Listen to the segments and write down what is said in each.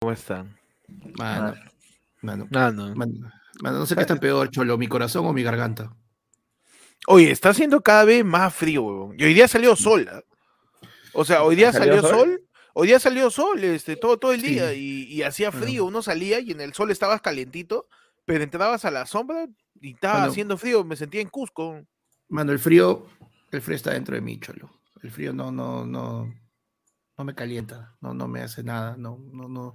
¿Cómo están? Mano, mano, Ah, no. mano, mano, no sé qué está peor, cholo, mi corazón o mi garganta. Oye, está haciendo cada vez más frío, huevón. Y hoy día salió sol. ¿ah? O sea, hoy día ¿Salió salió sol? sol? Hoy día salió sol, este, todo, todo el Sí. día. Y, y hacía Bueno. frío. Uno salía y en el sol estabas calientito, pero entrabas a la sombra y estaba haciendo frío. Me sentía en Cusco. Mano, el frío, el frío está dentro de mí, cholo. El frío no, no, no, no me calienta, no, no me hace nada, no, no, no,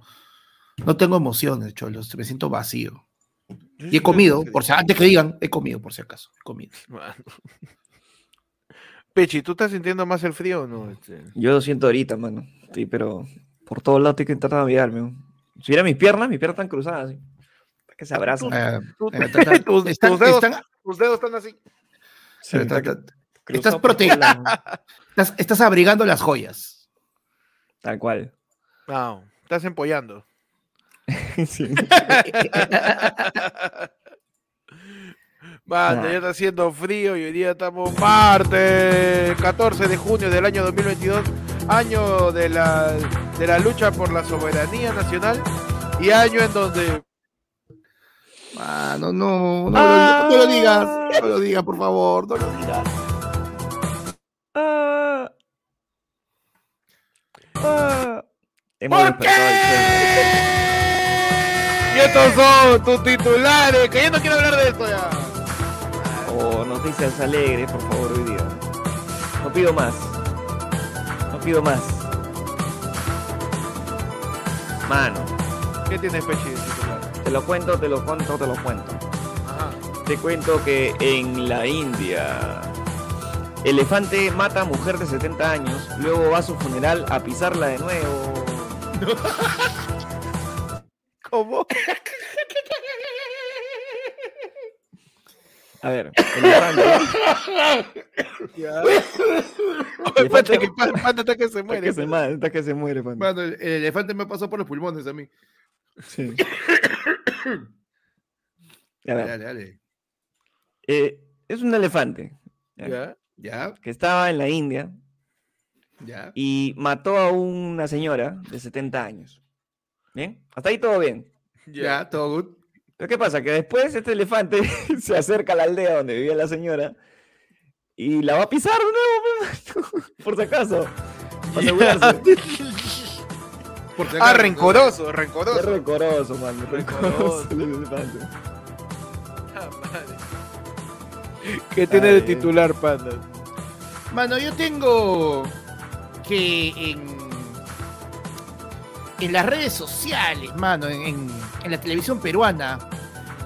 no tengo emociones, cholo, me siento vacío. Y he comido, por si antes que digan, he comido por si acaso, he comido. Mano. Pechi, ¿tú estás sintiendo más el frío o no? Este, Yo lo siento ahorita, mano. Sí, pero por todos lados tengo que intentar navegarme. Si viera mis piernas, mis piernas están cruzadas. así. Para que se abrazan. Tus- están- tus dedos- están- Tus dedos están así. Sí, está cruzado estás por todos prote- lados. estás, estás abrigando las joyas. Tal cual. No, estás empollando. Sí. Nah. ya está haciendo frío y hoy día estamos martes 14 de junio del año 2022, año de la, de la lucha por la soberanía nacional y año en donde Mano, no, no, Ah. no, no lo digas, no lo digas, por favor, no lo digas. Ah. Ah. Hemos ¿Por sueño. y estos son tus titulares, que yo no quiero hablar de esto ya. Oh, noticias alegres, por favor, hoy día. No pido más. No pido más. Mano, ¿Qué tienes, Pechi, de titular? te lo cuento, te lo cuento, te lo cuento. Ajá. Te cuento que en la India, elefante mata a mujer de 70 años, luego va a su funeral a pisarla de nuevo. ¿Cómo? A ver, elefante. Ya. Espérate que está que se Está muere. que se, ma- está que se muere. Mano, el, el elefante me pasó por los pulmones a mí. Sí. A Dale, ver, dale, dale. eh, es un elefante ¿ya? Ya. Ya, que estaba en la India ya. y mató a una señora de 70 años. ¿Bien? Hasta ahí todo bien. Ya, todo good. Pero ¿qué pasa? Que después este elefante se acerca a la aldea donde vivía la señora y la va a pisar de nuevo, pues, por si acaso. Para asegurarse. Por si Ah, acaso. rencoroso, Es rencoroso. rencoroso, man. Rencoroso el elefante. Ah, madre. ¿Qué tiene de titular, panda? Mano, yo tengo que en, en las redes sociales, mano, en, en- en la televisión peruana,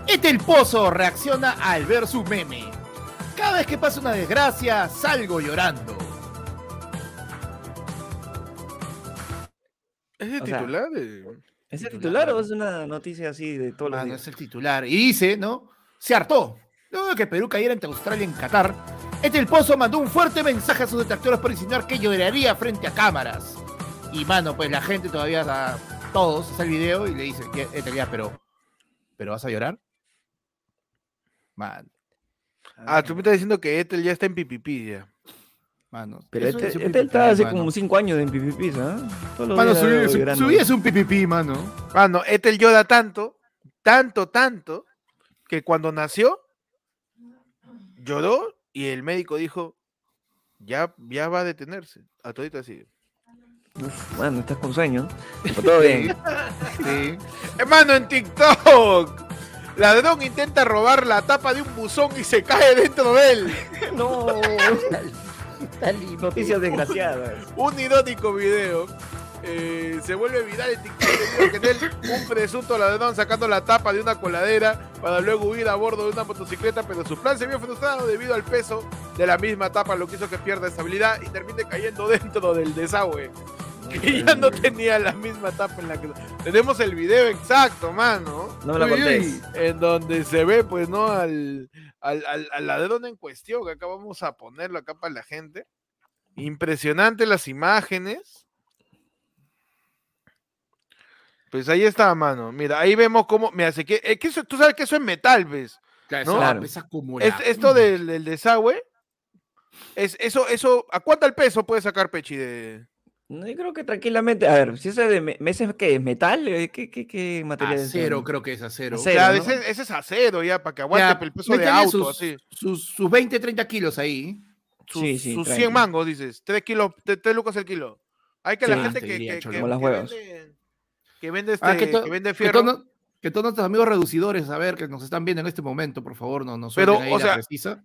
este el pozo reacciona al ver su meme. Cada vez que pasa una desgracia, salgo llorando. ¿Es O sea, titular? eh? ¿Es el Titular, titular o es una noticia así de todos los Mano, días? es el titular. Y dice, ¿no? Se hartó. Luego de que Perú cayera entre Australia en Qatar, este el pozo mandó un fuerte mensaje a sus detractores para insinuar que lloraría frente a cámaras. Y mano, pues la gente todavía, a todos, hace el video y le dice, "Ya, este ya, pero, ¿pero vas a llorar? Mano, Ah, tú me estás diciendo que Ethel ya está en pipipi ya. mano. Pero este, es este PPP, está hace mano. como 5 años en PPP, ¿ah? Todos los Mano, su, su- su vida es un pipipi, mano. Ah, no, Ethel llora tanto, tanto, tanto, que cuando nació, lloró y el médico dijo, ya, ya va a detenerse. A todito así. Uf, mano, estás con sueño. Pero todo bien. Sí. Hermano, en TikTok, ladrón intenta robar la tapa de un buzón y se cae dentro de él. no. Noticias desgraciadas. Un irónico video. Eh, se vuelve viral en TikTok en él un presunto ladrón sacando la tapa de una coladera para luego huir a bordo de una motocicleta, pero su plan se vio frustrado debido al peso de la misma tapa, lo que hizo que pierda estabilidad y termine cayendo dentro del desagüe. Que ya no tenía la misma tapa en la que... Tenemos el video exacto, mano. No me uy. contés. En donde se ve, pues, ¿no? Al, al, al- al ladrón en cuestión, que acá vamos a ponerlo acá para la gente. Impresionante las imágenes. Pues ahí está, mano. Mira, ahí vemos cómo. Mira, se que, es que eso- tú sabes que eso es metal, ¿ves? Claro, ¿No? esa Claro. pesa como Es- esto del, del desagüe. Es, eso, eso, ¿a cuánto el peso puede sacar Pechi de, No, yo creo que tranquilamente. A ver, si ese de me- meses, ¿qué es? ¿Metal? ¿Qué, qué, qué material es? Acero, creo que es acero. Acero. Ya, ¿no? ese, ese es acero ya, para que aguante Ya, el peso de auto, sus, así. Sus, sus 20, 30 kilos ahí. Sus, Sí, sí, sus tranqui. 100 mangos, dices. 3 kilos, 3 lucas el kilo. Hay que la gente te que, diría, que, cholo. que, Como las que huevas. vende, que vende este, Ah, que, to- que vende que fierro. todos, que todos nuestros amigos reducidores, a ver, que nos están viendo en este momento, por favor, no nos Pero, suelten ahí o la sea, precisa.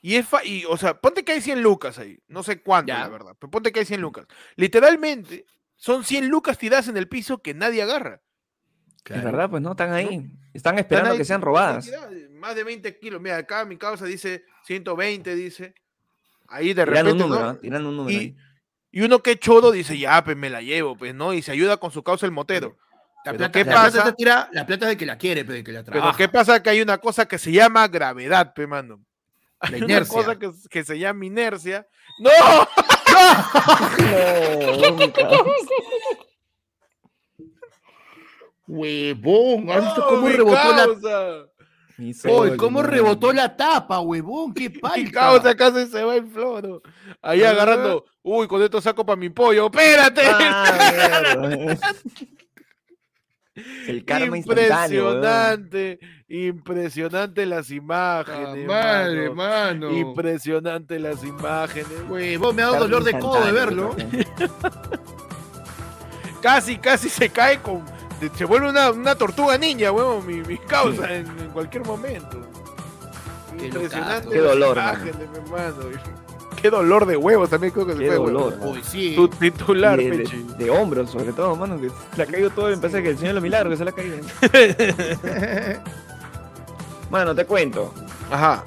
Y es fa- y, o sea, ponte que hay 100 lucas ahí. No sé cuánto, Ya. la verdad. Pero ponte que hay 100 lucas. Literalmente, son 100 lucas tiradas en el piso que nadie agarra. Es verdad, pues no, están ahí. Están Están esperando ahí que sean robadas. Más de 20 kilos. Mira, acá mi causa dice 120, dice. Ahí de Tirando un número, ¿no? tirando un número. Y, ahí. Y uno que chodo dice, ya, pues me la llevo, pues, ¿no? Y se ayuda con su causa el motero. La Pero plata, ¿qué la plata pasa? se tira, la plata es de que la quiere, pero de que la Pero trabaja. ¿qué pasa? Que hay una cosa que se llama gravedad, pe, mano. La Hay una cosa que, que se llama inercia. ¡No! No. Huevón, ¿has visto ¡No, cómo rebotó la causa! Mi Oy, sol, ¿Cómo rebotó la tapa, huevón? ¡Qué palta! causa casi se va el floro. Ahí Ah. agarrando. Uy, con esto saco para mi pollo. ¡Espérate! Ah. El karma impresionante. Impresionante las Ah, imágenes. madre, mano. mano. Impresionante las imágenes. Huevón, me ha dado dolor de codo de verlo. Casi, casi se cae con. De- Se vuelve una, una tortuga niña, huevón, mi, mi causa en, en cualquier momento. Qué Impresionante. locazo. Qué dolor, imágenes, mi hermano. Qué dolor de huevos también creo que se Qué fue, dolor. Uy, sí. Tu titular, de, Pechi. de, de hombros, sobre todo, mano, que se le ha caído todo. Empecé que el señor de los milagros que se le ha caído. Mano, te cuento. Ajá.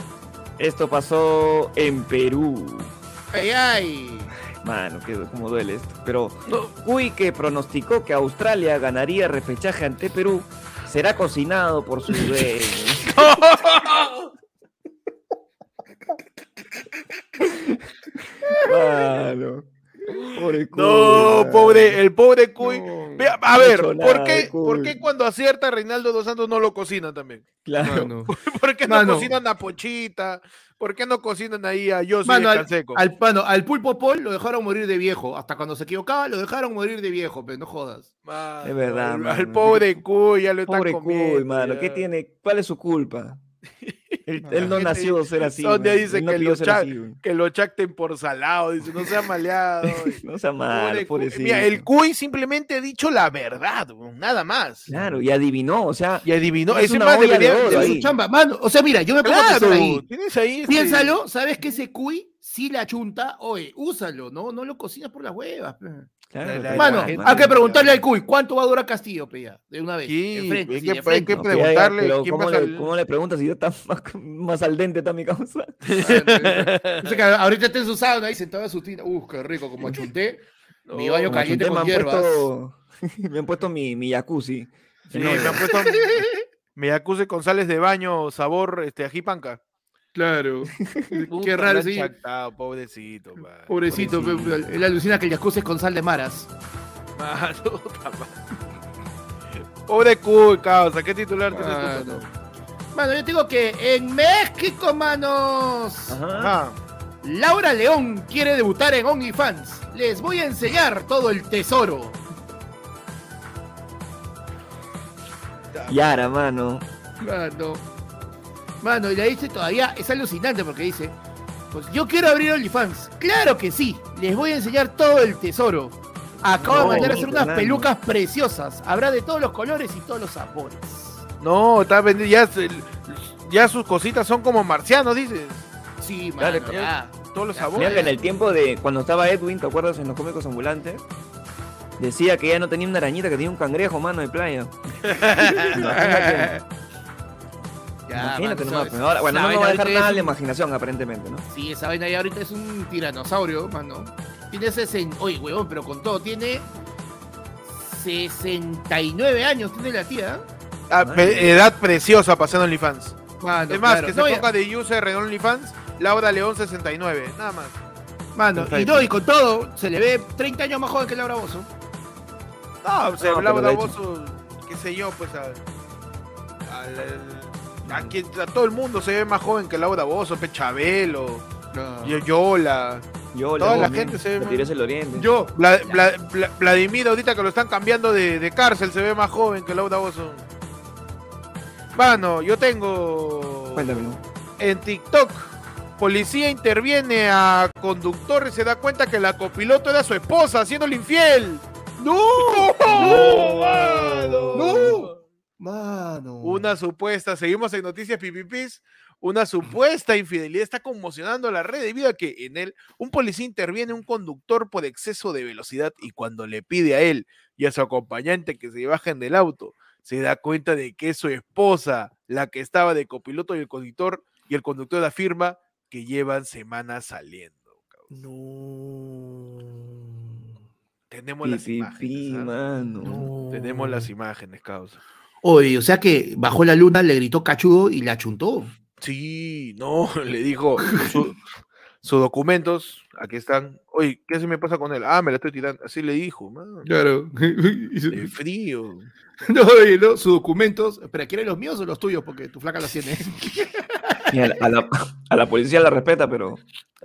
Esto pasó en Perú. ay, ay. Mano, que cómo duele esto. Pero Uy, que pronosticó que Australia ganaría repechaje ante Perú, será cocinado por sus dueños. Mano. Pobre Cuy, No, pobre, el pobre Cuy. No, A no ver, ¿por qué. ¿por qué cuando acierta Reinaldo dos Santos no lo cocinan también? Claro. Mano. ¿Por qué no cocinan a Pochita? ¿Por qué no cocinan ahí a Yo Mano, al, Canseco? al, mano, al pulpo Paul lo dejaron morir de viejo. Hasta cuando se equivocaba, lo dejaron morir de viejo, pero no jodas. Mano, Es verdad, al- mano. Al pobre Cuy ya lo están Pobre comiendo. Cuy, mano. ¿Qué tiene? ¿Cuál es su culpa? Él, él no nació ser así. Sondia man. dice Él que lo ser cha- así, güey. Que lo chacten por salado, dice, no sea maleado. No sea pobrecito. Mira, el Cuy simplemente ha dicho la verdad, nada más. Claro, y adivinó, o sea, Y adivinó. Es Ese una más de oro su chamba, mano. O sea, mira, yo me pongo Claro, ahí. tienes ahí. este- Piénsalo, ¿sabes que ese cuy sí la chunta? Oye, úsalo, ¿no? No lo cocinas por las huevas. Claro, Mano, gente- hay que preguntarle al cuy, ¿cuánto va a durar Castillo, ya? De una vez. Sí, hay que- hay No, preguntarle pero quién ¿cómo, le, cómo le preguntas si yo está más, más al dente está mi causa? Que ahorita está en su sauna ahí sentado en su tina. Uf, qué rico, como achunté. Mi No, baño Como caliente chunté, con me han hierbas. puesto, me han puesto mi, mi jacuzzi. Sí, me han puesto. me acuse con sales de baño, sabor este, ají panca. Claro. Qué raro, sí. chactado, pobrecito. man. Pobrecito, pe, pe, él alucina que el jacuzzi es con sal de maras. Mano, puta madre. Pobre Cuy, causa. ¿Qué titular tienes tú? Mano. Mano, yo te digo que en México, manos. Ajá. Ajá. Laura León quiere debutar en OnlyFans. Les voy a enseñar todo el tesoro. Yara, mano. Mano. Mano, y la dice todavía, es alucinante porque dice, pues yo quiero abrir OnlyFans. Claro que sí, les voy a enseñar todo el tesoro. Acabo No, de mandar a hacer unas pelucas preciosas. Habrá de todos los colores y todos los sabores. No, está vendiendo. Ya, ya sus cositas son como marcianos, dices. Sí, mano, ya. Todos los sabores. Mira que en el tiempo de cuando estaba Edwin, ¿te acuerdas en los cómicos ambulantes? Decía que ya no tenía una arañita, que tenía un cangrejo, mano, de playa. Imagínate, Ya, esa- pues, ahora, bueno, no me va a dejar nada de un- imaginación, aparentemente, ¿no? Sí, esa vaina ya ahorita es un tiranosaurio, mano. Tiene 60. Oye, huevón, pero con todo, tiene 69 años, tiene la tía. Ah, edad preciosa pasando OnlyFans. Mano, Es más, claro. que se No, ponga de user en OnlyFans, Laura León 69, nada más. Mano, y no, y con todo, se le ve 30 años más joven que Laura Bozo. No, o sea, No, Laura Bozzo, qué sé yo, pues a, al- al- a, quien- a todo el mundo se ve más joven que Laura Bozo, Pechabelo, Yoyola, Yo, Toda la gente se ve tiré el oriente. Yo, Vla- Vla- Vla- Vladimir, ahorita que lo están cambiando de, de cárcel, se ve más joven que Laura Bozo. Mano, yo tengo. Cuéntame. ¿no? En TikTok, policía interviene a conductor y se da cuenta que la copiloto era su esposa, haciéndole infiel. ¡No! ¡No! mano! ¡No! Mano. Una supuesta, seguimos en noticias pipipis, una supuesta infidelidad está conmocionando la red debido a que en él un policía interviene a un conductor por exceso de velocidad y cuando le pide a él y a su acompañante que se bajen del auto, se da cuenta de que es su esposa la que estaba de copiloto y el conductor y el conductor afirma que llevan semanas saliendo. cabrón. No. Tenemos las imágenes. pi, ¿ah? mano. No. Tenemos las imágenes, causa. Oye, o sea que bajó la luna, le gritó cachudo y la chuntó. Sí, no, le dijo su- sus documentos, aquí están. Oye, ¿qué se me pasa con él? Ah, me la estoy tirando. Así le dijo, man. Claro. De frío. No, oye, no, sus documentos. Espera, ¿quieres los míos o los tuyos? Porque tu flaca los tiene. Y a, la, a la- a la policía la respeta, pero.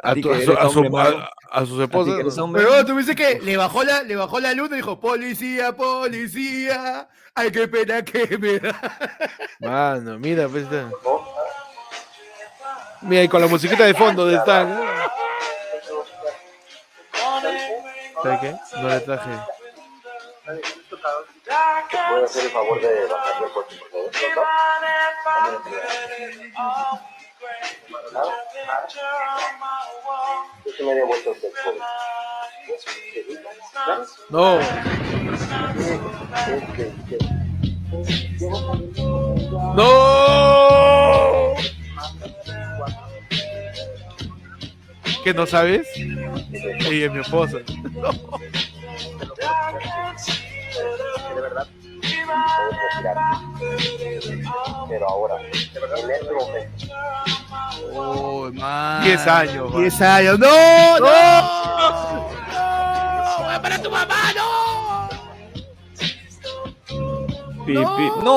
A, tu- a su- a su- a- a sus a esposas. Pero tú me dices que le bajó la, le bajó la luna y dijo, policía, policía, ay, qué pena que me da. Mano, mira, pues está. Mira, y con la musiquita de fondo de están. ¿Sabes qué? No le traje. ¿Puedo hacer el favor de bajarle el coche, por favor? No. Es que- ¡No! ¿Qué no sabes? Ella es mi esposa. verdad puedes retirarte. Pero ahora, en este momento, Oh, man. 10 años, man. 10 años. ¡No! ¡No! ¡No! ¡Para tu mamá! ¡No! pi, ¡No! pi- ¡No!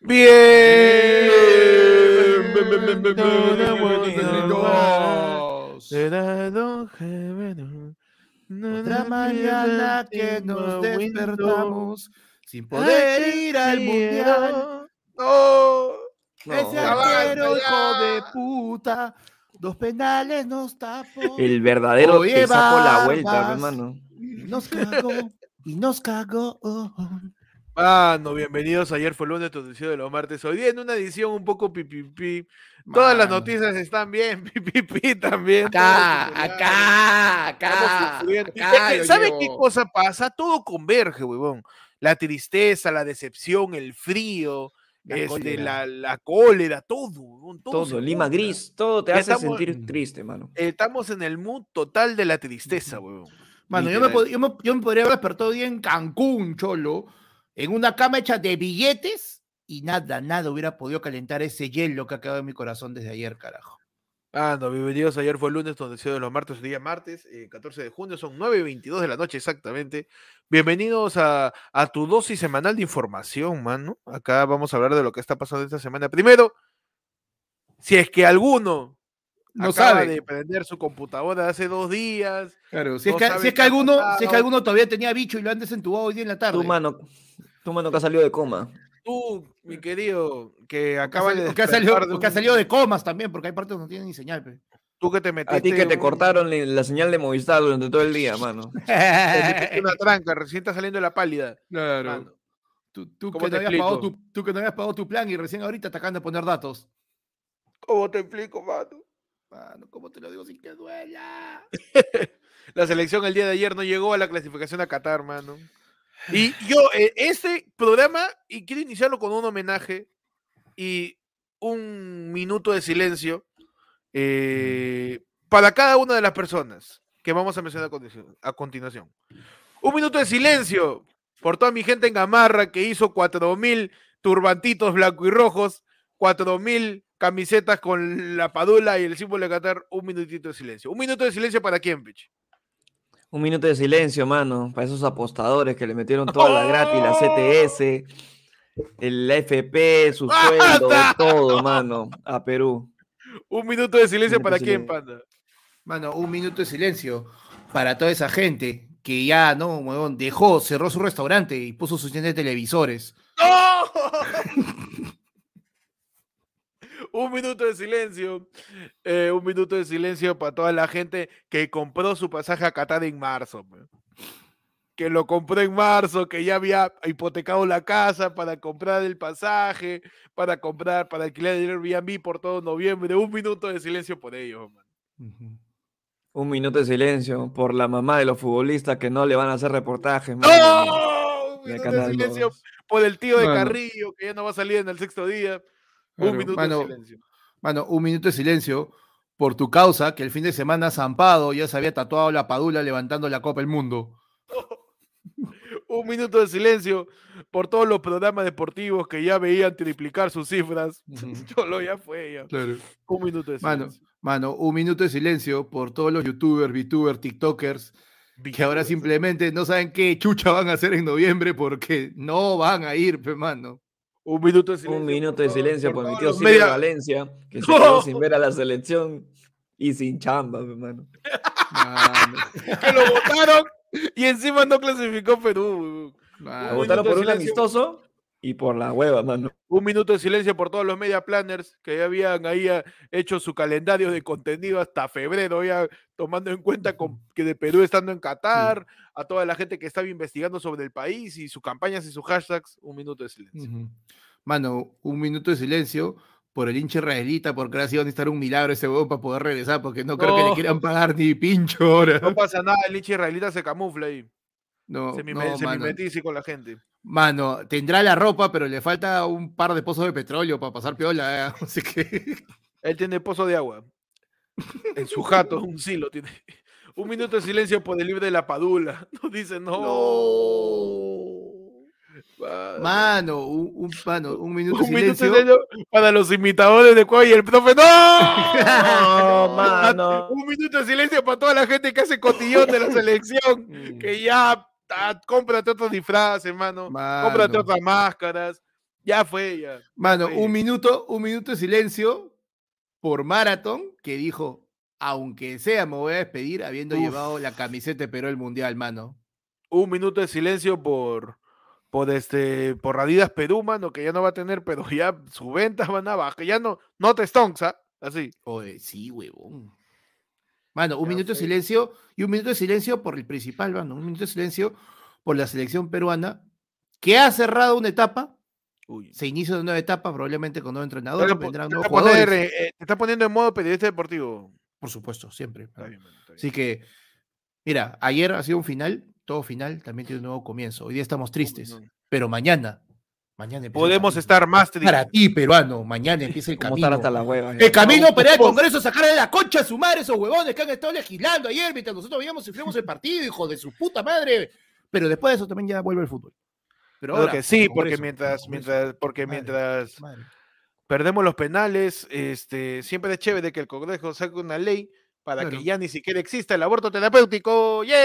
Bien. Otra mañana que nos despertamos sin poder ir al mundial. No. No. Ese arquero, hijo de puta, dos penales nos tapó. El verdadero te sacó la vuelta, hermano. Y nos cagó, y nos cagó. Mano, bienvenidos. Ayer fue lunes, tu edición de los martes. Hoy día en una edición un poco pipipi. Todas las noticias están bien, pipipi también. Acá, acá, acá. sufriendo. acá yo ¿Sabe llevo. qué cosa pasa? Todo converge, huevón. La tristeza, la decepción, el frío, La este, cólera. la, la cólera, todo, huevón, todo. Todo, Lima gris, todo te hace Estamos- sentir triste, mano. Estamos en el mood total de la tristeza, huevón. Mano, yo me, yo, me, yo me podría haber despertado hoy día en Cancún, cholo, en una cama hecha de billetes y nada, nada hubiera podido calentar ese hielo que ha quedado en mi corazón desde ayer, carajo. Ah, no, bienvenidos. Ayer fue el lunes, donde se de los martes, día martes, eh, 14 de junio, son 9 y 22 de la noche exactamente. Bienvenidos a, a tu dosis semanal de información, mano. Acá vamos a hablar de lo que está pasando esta semana. Primero, si es que alguno No acaba sabe. de prender su computadora hace dos días, Claro, si es, que, si es alguno, si es que alguno todavía tenía bicho y lo han desentubado hoy día en la tarde. Tu mano, tu mano que ha salido de coma. tú, mi querido, que acaba de que ha salido, de un- salido de comas también, porque hay partes donde no tienen ni señal. pe. tú que te metiste A ti que te un- cortaron la- señal de Movistar durante todo el día, mano. te una tranca, recién está saliendo de la pálida. Claro. mano. Tú, tú ¿Cómo que no habías pagado tu, tú que no habías pagado tu plan y recién ahorita te acaban de poner datos. ¿Cómo te explico, mano? Mano, ¿cómo te lo digo sin que duela? La selección el día de ayer no llegó a la clasificación a Qatar, mano. Y yo, este programa, y quiero iniciarlo con un homenaje y un minuto de silencio eh, para cada una de las personas que vamos a mencionar a continuación-. Un minuto de silencio por toda mi gente en Gamarra que hizo 4000 turbantitos blanco y rojos, 4000 camisetas con la padula y el símbolo de Qatar. Un minutito de silencio. Un minuto de silencio para quién, Pich. Un minuto de silencio, mano, para esos apostadores que le metieron toda la gratis, la CTS, el FP, su sueldo, todo, mano, a Perú. Un minuto de silencio Minuto para de quién, panda. Mano, un minuto de silencio para toda esa gente que ya, no, huevón, dejó, cerró su restaurante y puso sus tiendas de televisores. ¡No! un minuto de silencio. eh, un minuto de silencio para toda la gente que compró su pasaje a Qatar en marzo. Que lo compró en marzo, que ya había hipotecado la casa para comprar el pasaje, para comprar, para alquilar el Airbnb por todo noviembre. Un minuto de silencio por ellos, man. Un minuto de silencio por la mamá de los futbolistas que no le van a hacer reportajes. ¡No! Un minuto de silencio 2. por el tío de. Carrillo, que ya no va a salir en el sexto día. Claro, Un minuto mano, de silencio. Mano, un minuto de silencio por tu causa, que el fin de semana Zampado ya se había tatuado la padula levantando la Copa del Mundo. Un minuto de silencio por todos los programas deportivos que ya veían triplicar sus cifras. Cholo ya fue ya. Claro. Un minuto de Mano, silencio. mano, un minuto de silencio por todos los youtubers, VTubers, TikTokers, que ahora simplemente no saben qué chucha van a hacer en noviembre porque no van a ir, pe, mano. Un minuto de silencio. Un minuto por de silencio por mi tío media- Valencia, que se quedó sin ver a la selección y sin chamba, hermano. Mano, que lo votaron y encima no clasificó Perú. Un votaron por un silencio. amistoso y por la hueva, mano. Un minuto de silencio por todos los media planners que ya habían ahí ah, hecho su calendario de contenido hasta febrero, ya tomando en cuenta con- que de Perú estando en Qatar, a toda la gente que estaba investigando sobre el país y sus campañas y sus hashtags. Un minuto de silencio. Mano, un minuto de silencio por el hincha israelita, porque ahora sí va a necesitar un milagro ese huevón para poder regresar, porque no, creo que le No. quieran pagar ni pincho ahora. No pasa nada, el hincha israelita se camufla ahí. No, se, no, mime- se mimetiza con la gente. Mano, tendrá la ropa, pero le falta un par de pozos de petróleo para pasar piola. ¿eh? Así que. Él tiene pozo de agua. En su jato, un silo tiene. Un minuto de silencio por el libre de la padula. No dice no. Mano. Mano, un, un- mano, un minuto de Un minuto de silencio. silencio para los imitadores de Cuay y el profe. ¡No! No, mano. Un minuto de silencio para toda la gente que hace cotillón de la selección. Mm. Que ya ah, cómprate otro disfraz, hermano. Cómprate Mano. otras máscaras. Ya fue, ya. Mano, un minuto, un minuto de silencio por Marathon, que dijo, aunque sea, me voy a despedir habiendo Uf. llevado la camiseta de Perú al Mundial, mano. un minuto de silencio por por este por Adidas Perú, mano, que ya no va a tener, pero ya sus ventas van a bajar, ya no, no te stonks, ¿ah? Así. Oye, sí, huevón. Mano, un minuto de silencio y un minuto de silencio por el principal, mano. Un minuto de silencio por la selección peruana, que ha cerrado una etapa, Uy. se inicia una nueva etapa, probablemente con nuevo Te, entrenador, po- vendrán te nuevos jugadores. eh, eh, te está poniendo en modo periodista deportivo. Por supuesto, siempre. Está mano. bien, mano, está bien. Así que, mira, ayer ha sido un final, todo final también tiene un nuevo comienzo. Hoy día estamos tristes, no. pero mañana, mañana el Podemos estar más tristes. para ti, peruano, mañana empieza el camino. hasta la hueva. El camino para vamos. Congreso, sacar de la concha a su madre esos huevones que han estado legislando ayer mientras nosotros veíamos y fuimos el partido, hijo de su puta madre. Pero después de eso también ya vuelve el fútbol. Pero ahora, que sí, el porque Congreso, mientras, el mientras, porque Madre, mientras madre. perdemos los penales, este, siempre es chévere que el Congreso saque una ley para que ya ni siquiera exista el aborto terapéutico. ¡Yeah!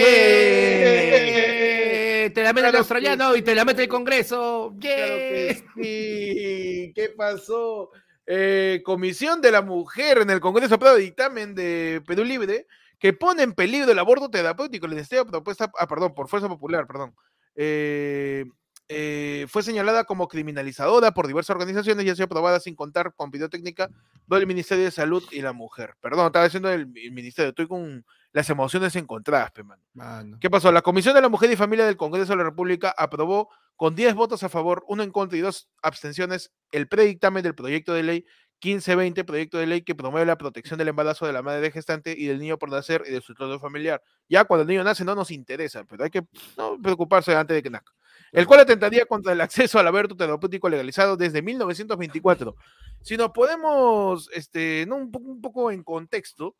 ¡Eh! Te la mete el Claro que australiano y te la mete el Congreso. Claro que ¡Yeah! sí. ¿Qué pasó? Eh, Comisión de la Mujer en el Congreso aprueba dictamen de Perú Libre que pone en peligro el aborto terapéutico. La iniciativa propuesta, ah, perdón, por Fuerza Popular, perdón. Eh, eh, fue señalada como criminalizadora por diversas organizaciones y ha sido aprobada sin contar con videotécnica del Ministerio de Salud y la Mujer. Perdón, estaba diciendo el, el Ministerio, estoy con las emociones encontradas, pe, mano. Mano. ¿Qué pasó? La Comisión de la Mujer y Familia del Congreso de la República aprobó con 10 votos a favor, uno en contra y dos abstenciones el predictamen del proyecto de ley 1520, proyecto de ley que promueve la protección del embarazo de la madre gestante y del niño por nacer y de su entorno familiar. Ya cuando el niño nace no nos interesa, pero hay que no, preocuparse antes de que nazca. El cual atentaría contra el acceso al aborto terapéutico legalizado desde 1924. Si nos podemos, este, ¿no? un, poco, un poco en contexto,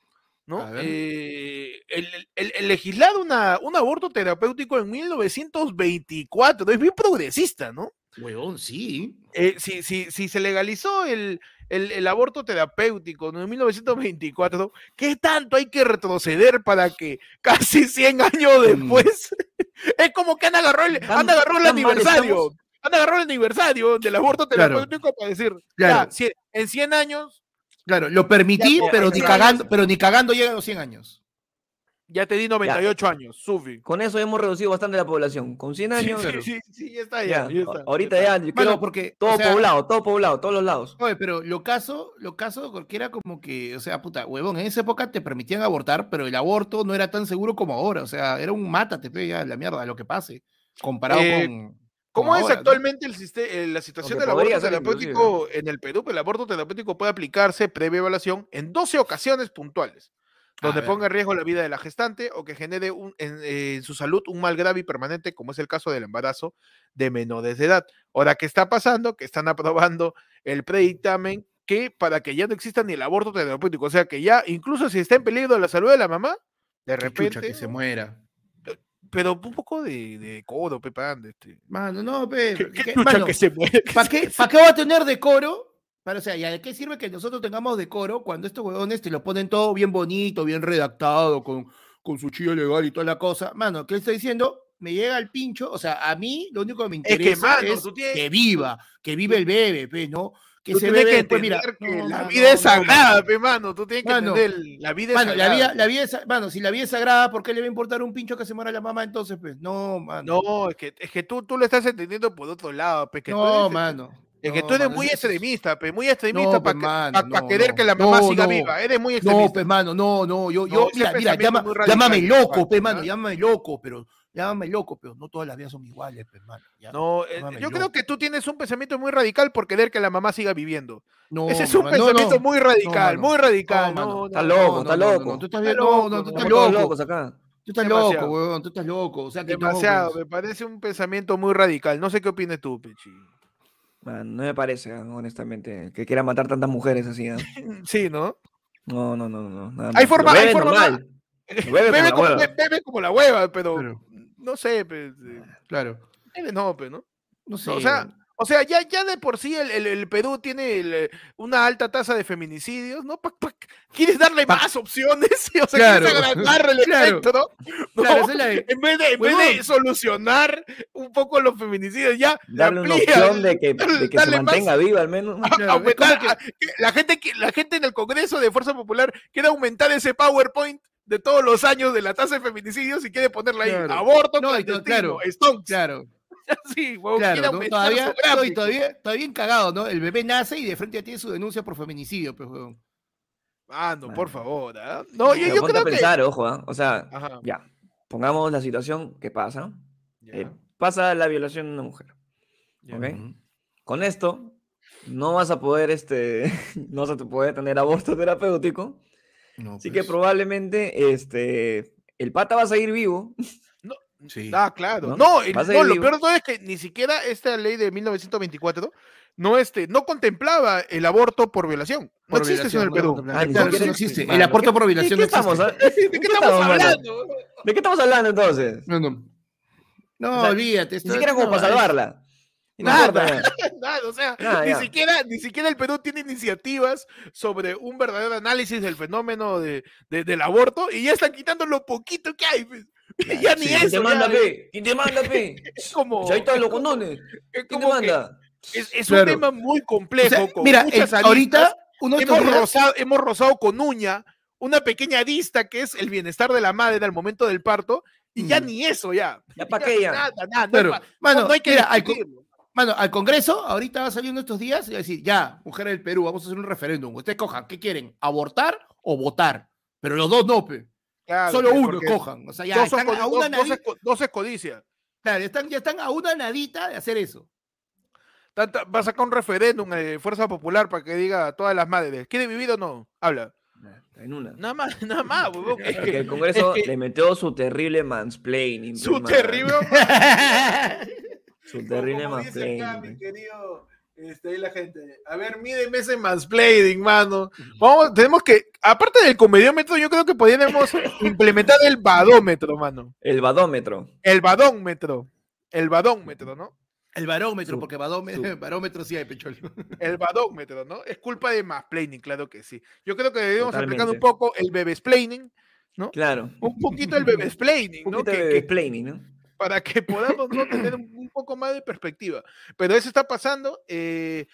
¿no? Eh, el, el- el legislar una, un aborto terapéutico en 1924 es bien progresista, ¿no? Huevón, sí. Eh, si, si, si se legalizó el, el, el aborto terapéutico en 1924, ¿qué tanto hay que retroceder para que casi 100 años después? es como que han agarrado el, han agarrado el aniversario. Han agarrado el aniversario del aborto Claro. terapéutico para decir, Claro. ya, en 100 años Claro, lo permití, Ya, pero ya, ni ya, cagando, pero ni cagando llega a los 100 años. ya te di 98 años, Sufi. Con eso hemos reducido bastante la población. Con 100 Sí, años, sí, sí, sí, ya está, ya, ya. ya está, ahorita ya ya, está. porque todo o sea, poblado, todo poblado, todos los lados. Oye, pero lo caso, lo caso, porque era como que, o sea, puta, huevón, en esa época te permitían abortar, pero el aborto no era tan seguro como ahora, o sea, era un mátate, pe, ya, la mierda, lo que pase, comparado Eh, con... ¿Cómo es ahora, ¿no? actualmente el eh, la situación del aborto terapéutico en el Perú? El aborto terapéutico puede aplicarse previa evaluación en 12 ocasiones puntuales, donde ponga en riesgo la vida de la gestante o que genere un- en, en su salud un mal grave y permanente, como es el caso del embarazo de menores de edad. Ahora, ¿qué está pasando? Que están aprobando el predictamen que para que ya no exista ni el aborto terapéutico, o sea que ya incluso si está en peligro la salud de la mamá, de Qué chucha, repente, que se muera. Pero un poco de, de codo, Pepa, este. Mano, no, pe, ¿Qué, qué que- chucha mano, que se muere? ¿Para qué, ¿Para qué va a tener decoro? Para, o sea, ¿ya de qué sirve que nosotros tengamos decoro cuando estos huevones te lo ponen todo bien bonito, bien redactado, con, con su chillo legal y toda la cosa? Mano, ¿qué estoy diciendo? Me llega el pincho, o sea, a mí lo único que me Es que, interesa es mano, tú tienes- que viva, que vive el bebé, pues, ¿no? Que Tú tienes bebé que después, mira, que no, la no, vida no, es no, sagrada, pe, mano. Tú tienes que Mano, entender, la vida es Mano, la sagrada. vida, la vida es, sa- mano, si la vida es sagrada, ¿por qué le va a importar un pincho que se muera la mamá entonces, pues? No, mano. No, es que, es que tú, tú lo estás entendiendo por otro lado, pe, que tú No, eres- mano. Es que No, tú eres muy extremista, pe, muy extremista No, para pe, mano, no, querer no. que la mamá No, siga no. viva. Eres muy No, extremista. pues, mano, no, no, yo, No, yo, mira, mira, llama- llámame loco, pe, mano, llámame loco, pero, llámame loco, pero no todas las vidas son iguales, pe, mano. ya. No, eh, Llámame yo creo que tú tienes un pensamiento muy radical por querer que la mamá siga viviendo. No, Ese es un mano, pensamiento no. muy radical, muy radical. No, No, mano. no, Está no. loco, está loco. no, tú estás Está bien, no, no, loco, tú estás loco. Tú estás Demasiado. loco, weón, tú estás loco. O sea, que no, Demasiado, pues. me parece un pensamiento muy radical. No sé qué opinas tú, Pechi. Man, no me parece, ah, honestamente, que quiera matar tantas mujeres así. ah. Sí, ¿no? No, no, no, no. nada Hay forma- hay bebe forma bebe Bebe como como, la hueva. be- bebe como la hueva, pero Claro. No sé, pe, eh, Claro. no, pe, ¿no? No sé. o sea. O sea, ya, ya de por sí el, el- el Perú tiene el, eh, una alta tasa de feminicidios, ¿no? Pa- pa- ¿Quieres darle Pa- más opciones? O sea, Claro. ¿quieres agrandarle el Claro. espectro? ¿no? Claro, la en, vez de, en vez de solucionar un poco los feminicidios, ya le Darle una opción de que, de que se más- mantenga viva al menos. a- aumentar- como a- que la gente que la gente en el Congreso de Fuerza Popular quiere aumentar ese PowerPoint de todos los años de la tasa de feminicidios y quiere ponerle ahí Claro. aborto, No, clandestino, claro. stonks. Claro, Sí, claro. ¿no? Todavía, su no, y gráfico. todavía, todavía encagado, ¿no? El bebé nace y de frente ya tiene su denuncia por feminicidio, pues, weón. Ah, no, por favor. ¿ah? No, yo, creo a que. pensar, ojo, ¿ah? o sea, Ajá, ya, pongamos la situación que pasa. eh, pasa la violación de una mujer. ya. ¿ok? Con esto, no vas a poder, este, no vas a poder tener aborto terapéutico. No, Así que pues. probablemente, este, el pata va a seguir vivo. Sí. Ah, claro. ¿No? No, el- no, lo peor de todo es que ni siquiera esta ley de 1924 no, este, no contemplaba el aborto por violación. No Por existe eso en el Perú. no, no, Ah, claro, eso no existe. El ¿qué- por ¿De violación qué no estamos, existe. ¿De qué estamos hablando? ¿De qué estamos hablando entonces? No, no. No, O sea, olvídate. Ni siquiera como no, para salvarla. Nada. Nada, o sea, Nada, ni, ya. siquiera, ni siquiera el Perú tiene iniciativas sobre un verdadero análisis del fenómeno de, de- del aborto y ya están quitando lo poquito que hay. pues. ya ni sí. ¿Quién eso. te manda, ya, pe? ¿Quién te manda, pe? es como, Si ahí están es los condones. es ¿Quién te manda? es, es Claro. un tema muy O complejo. sea, con mira, muchas el- ahorita, uno hemos días- rozado, hemos rozado con uña una pequeña arista que es el bienestar de la madre al momento del parto y ya Mm. ni eso ya. ¿Ya para qué ya? Nada, nada, no, Claro. hay pa- Mano, no hay que mira, al. Mano, al Congreso, ahorita va a salir uno de estos días y va a decir, ya, mujeres del Perú, vamos a hacer un referéndum. Ustedes cojan, ¿qué quieren? ¿Abortar o votar? Pero los dos no, pe. Claro, Solo uno cojan. O sea, ya dos están a una dos- nadita, dos es codicia. claro, están, ya están a una nadita de hacer eso. Tanta- Va a sacar un referéndum de Fuerza Popular para que diga a todas las madres, ¿quiere vivir o no? Habla. En una. Nada más, nada más, huevón, es Porque que el Congreso es que- le metió su terrible mansplaining. su terrible Su terrible como dice acá, mi mansplaining. querido, este, ahí la gente. A ver, mídeme ese mansplaining, mano. Vamos, tenemos que, aparte del comediómetro, yo creo que podríamos implementar el badómetro, mano. El badómetro. El badómetro. El badómetro, ¿no? El barómetro, Su- porque barómetro, su- barómetro sí hay, Pechol. El badómetro, ¿no? Es culpa de Mansplaining, claro que sí. Yo creo que debemos aplicar un poco el bebesplaining, Claro. un poquito el bebesplaining, Un ¿no? poquito Que- explaining, ¿no? Para que podamos ¿no? tener un, poco más de perspectiva. Pero eso está pasando. eh,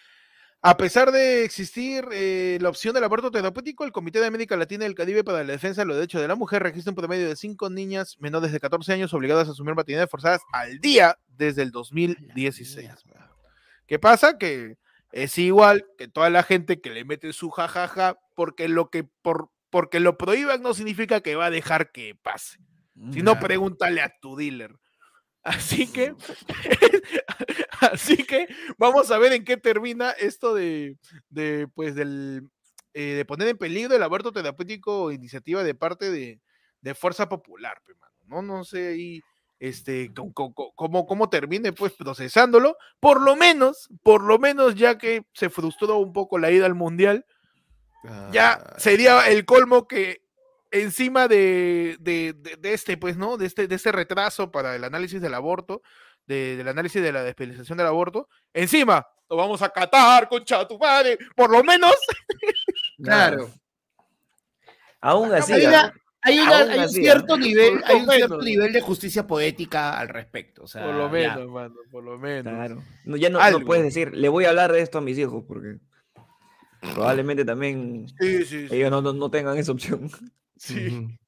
a pesar de existir eh, la opción del aborto terapéutico, el Comité de América Latina y el Caribe para la Defensa de los Derechos de la Mujer registra un promedio de cinco niñas menores de 14 años obligadas a asumir maternidades forzadas al día desde el 2016. ¿Qué pasa? Que es igual que toda la gente que le mete su jajaja porque lo que por porque lo prohíban no significa que va a dejar que pase. Si no, pregúntale a tu dealer. Así que, así que vamos a ver en qué termina esto de, de pues, del, eh, de poner en peligro el aborto terapéutico iniciativa de parte de, de Fuerza Popular, ¿no? No sé ahí este, cómo, cómo termine pues procesándolo, por lo menos, por lo menos ya que se frustró un poco la ida al Mundial, ya Ah, sería el colmo que encima de, de- de- de este, pues, ¿no? De este, de este retraso para el análisis del aborto, de- del análisis de la despenalización del aborto, encima lo vamos a catar, concha tu madre, por lo menos. Claro. Aún así. Hay, una- hay una- Aún hay un así, cierto nivel, hay un cierto nivel de justicia poética al respecto. O sea, por lo ya. menos, mano, por lo menos. Claro. No, ya no, puedes decir, le voy a hablar de esto a mis hijos, porque probablemente también Sí, sí, sí. ellos no, no- no tengan esa opción. Sí.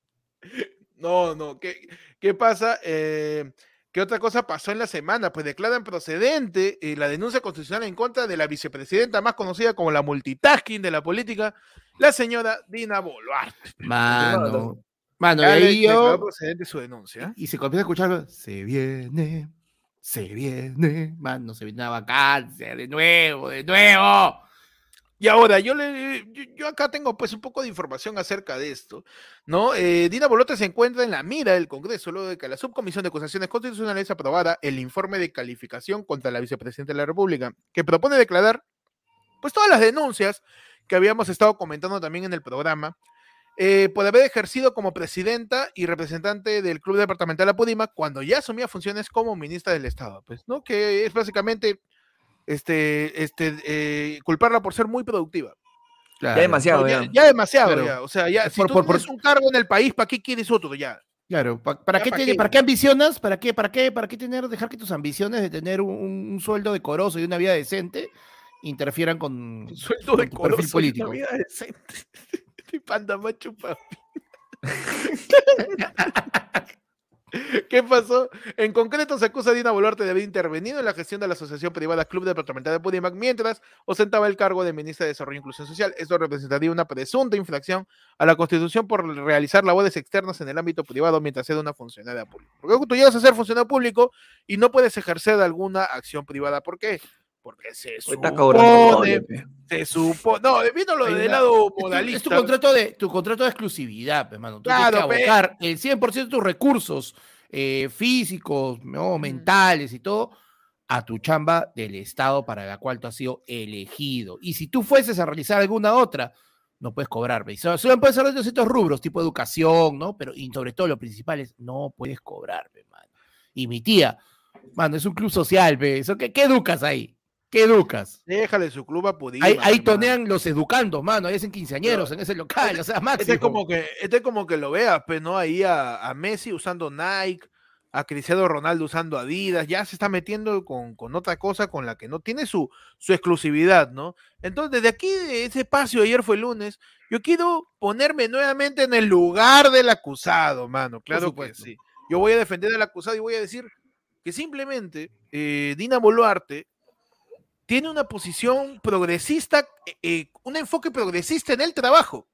No, no. ¿Qué, qué pasa? Eh, ¿Qué otra cosa pasó en la semana? Pues declaran procedente eh, la denuncia constitucional en contra de la vicepresidenta más conocida como la multitasking de la política, la señora Dina Boluarte. Mano. Mano, y ahí yo. procedente su denuncia. Y se comienza a escuchar. Se viene. Se viene. Mano, se viene una vacancia. De nuevo, de nuevo. Y ahora, yo, le, yo, acá tengo pues un poco de información acerca de esto, ¿no? Eh, Dina Boluarte se encuentra en la mira del Congreso luego de que la Subcomisión de Acusaciones Constitucionales aprobara el informe de calificación contra la vicepresidenta de la República, que propone declarar pues todas las denuncias que habíamos estado comentando también en el programa, eh, por haber ejercido como presidenta y representante del Club Departamental Apurímac cuando ya asumía funciones como ministra del Estado, pues, ¿no? Que es básicamente este, este, eh, culparla por ser muy productiva. Ya demasiado, ya, ya. ya demasiado, Claro. ya. O sea, ya, Es si por- tú por- por- un cargo en el país, ¿para qué quieres otro ya? Claro, pa- ¿para, Ya, qué ¿pa' te- qué? ¿para qué ambicionas? ¿Para qué, para qué, para qué tener, dejar que tus ambiciones de tener un, un sueldo decoroso y una vida decente interfieran con, sueldo con de tu perfil político? Vida decente. De panda macho, papi. ¿Qué pasó? En concreto, se acusa a Dina Boluarte de haber intervenido en la gestión de la Asociación Privada Club Departamental de Pudimac mientras ostentaba el cargo de ministra de Desarrollo e Inclusión Social. Esto representaría una presunta infracción a la Constitución por realizar labores externas en el ámbito privado mientras era una funcionaria pública. Porque tú llegas a ser funcionario público y no puedes ejercer alguna acción privada. ¿Por qué? Porque se supone, se supone, no, viéndolo del una- lado Es tu- Es tu modalista. contrato de, tu contrato de exclusividad, hermano. Tú Claro, tienes que abocar el 100% de tus recursos eh, físicos, ¿no? mentales y todo a tu chamba del Estado para la cual tú has sido elegido. Y si tú fueses a realizar alguna otra, no puedes cobrar. pe. Y Solo, solo puedes hacer de ciertos rubros, tipo educación, ¿no? Pero, y sobre todo lo principal es, no puedes cobrar, pe, mano. Y mi tía, mano, es un club social. Eso, ¿qué, ¿Qué educas ahí? ¿Qué educas? Déjale su club a Pudimac, Ahí, tonean los educandos, mano, ahí hacen quinceañeros en ese local, o sea, máximo. Este es como que, este es como que lo veas, pues, ¿no? Ahí a, a Messi usando Nike, a Cristiano Ronaldo usando Adidas, ya se está metiendo con, con otra cosa con la que no tiene su, su exclusividad, ¿no? Entonces, desde aquí, de ese espacio, ayer fue lunes, yo quiero ponerme nuevamente en el lugar del acusado, mano, claro que sí. Yo voy a defender al acusado y voy a decir que simplemente eh, Dina Boluarte tiene una posición progresista, eh, eh, un enfoque progresista en el trabajo.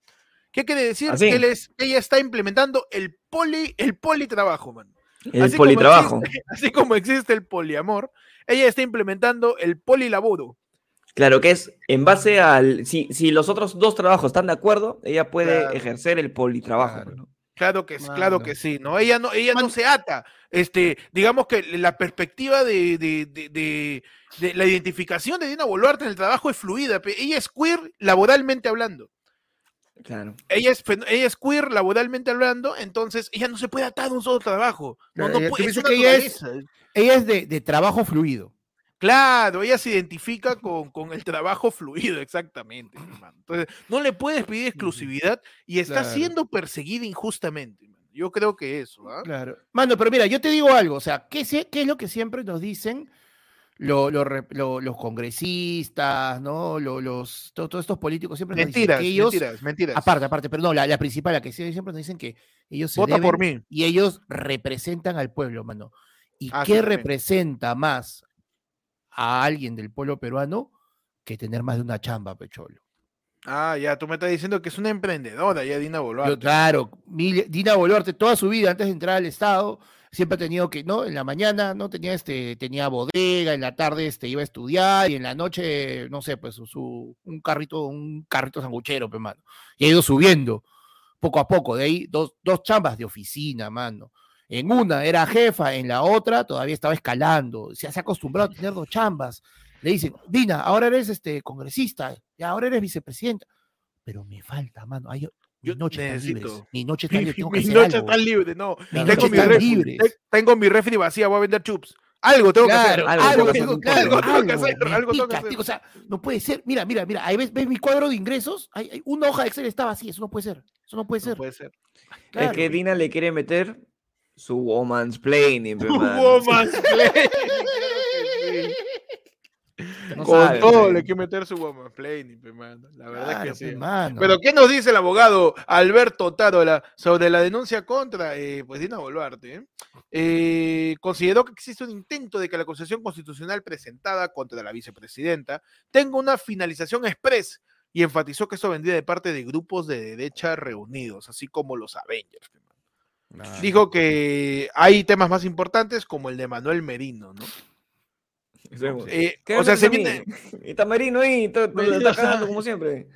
¿Qué quiere decir? Así. Que él es- ella está implementando el poli, el politrabajo, man. El Así como politrabajo. existe- así como existe el poliamor, ella está implementando el polilaburo. Claro que es en base al. Si, si los otros dos trabajos están de acuerdo, ella puede Claro. ejercer el politrabajo. Claro. ¿no? Claro que, es- claro que sí, ¿no? Ella no, ella no se ata. Este, digamos que la perspectiva de, de- de- de- de la identificación de Dina Boluarte en el trabajo es fluida. Ella es queer laboralmente hablando. Claro. ella es, ella es queer laboralmente hablando, entonces ella no se puede atar a un solo trabajo. No, ella- puede, es que ella es- naturaleza. Ella es de, de trabajo fluido. Claro, ella se identifica con, con el trabajo fluido, exactamente. hermano. Entonces, no le puedes pedir exclusividad y está Claro. siendo perseguida injustamente. hermano. Yo creo que eso, ¿ah? Claro. Mano, pero mira, yo te digo algo, o sea, ¿qué, qué es lo que siempre nos dicen lo- lo rep- lo- los congresistas, ¿no? Lo- los, to- todos estos políticos siempre nos dicen Mentiras, que ellos, mentiras, mentiras. aparte, aparte, pero no, la, la principal, la que siempre nos dicen que ellos se Vota por mí. y ellos representan al pueblo, mano. ¿Y Ah, qué representa más a alguien del pueblo peruano que tener más de una chamba, pecholo? Ah, ya, tú me estás diciendo que es una emprendedora, ya Dina Yo, Boluarte. claro, Mil- Dina Boluarte toda su vida antes de entrar al Estado siempre ha tenido que, ¿no? En la mañana, ¿no? Tenía este, tenía bodega, en la tarde este, iba a estudiar y en la noche, no sé, pues su, su- un carrito, un carrito sanguchero, pues, mano. Y ha ido subiendo poco a poco, de ahí dos, dos chambas de oficina, mano. En una era jefa, en la otra todavía estaba escalando. Se, se ha acostumbrado a tener dos chambas. Le dicen, Dina, ahora eres este congresista, y ahora eres vicepresidenta. Pero me falta, mano. Hay, Yo mi noche está libre. necesito- Mi noche está libre. Tengo que Mi hacer noche algo. está libre, no. Mi Tengo noche mi, está refri, tengo mi refri vacía, voy a vender chups. Algo tengo Claro, que hacer. algo algo, tengo que hacer, claro, algo tengo que hacer, me algo tengo que pica, hacer. tío, O sea, no puede ser. Mira, mira, mira. Ahí ves, ves mi cuadro de ingresos. Hay, hay una hoja de Excel está vacía. Eso no puede ser. Eso no puede No ser. puede ser. Claro. Es que Dina le quiere meter su woman's planning, mano. Woman's. No Con sabe, todo le hay que meter su woman's planning, pe, mano. La verdad Claro, es que sí. mano. Pero ¿qué nos dice el abogado Alberto Tarola sobre la denuncia contra eh, pues Dina Boluarte? eh? Eh, consideró que existe un intento de que la acusación constitucional presentada contra la vicepresidenta tenga una finalización express y enfatizó que esto vendría de parte de grupos de derecha reunidos, así como los Avengers. pe, Dijo que hay temas más importantes como el de Manuel Merino, ¿no? Eh, ¿Qué o sea, se viene... Y Tamarino ahí, está ajá. cagando como siempre.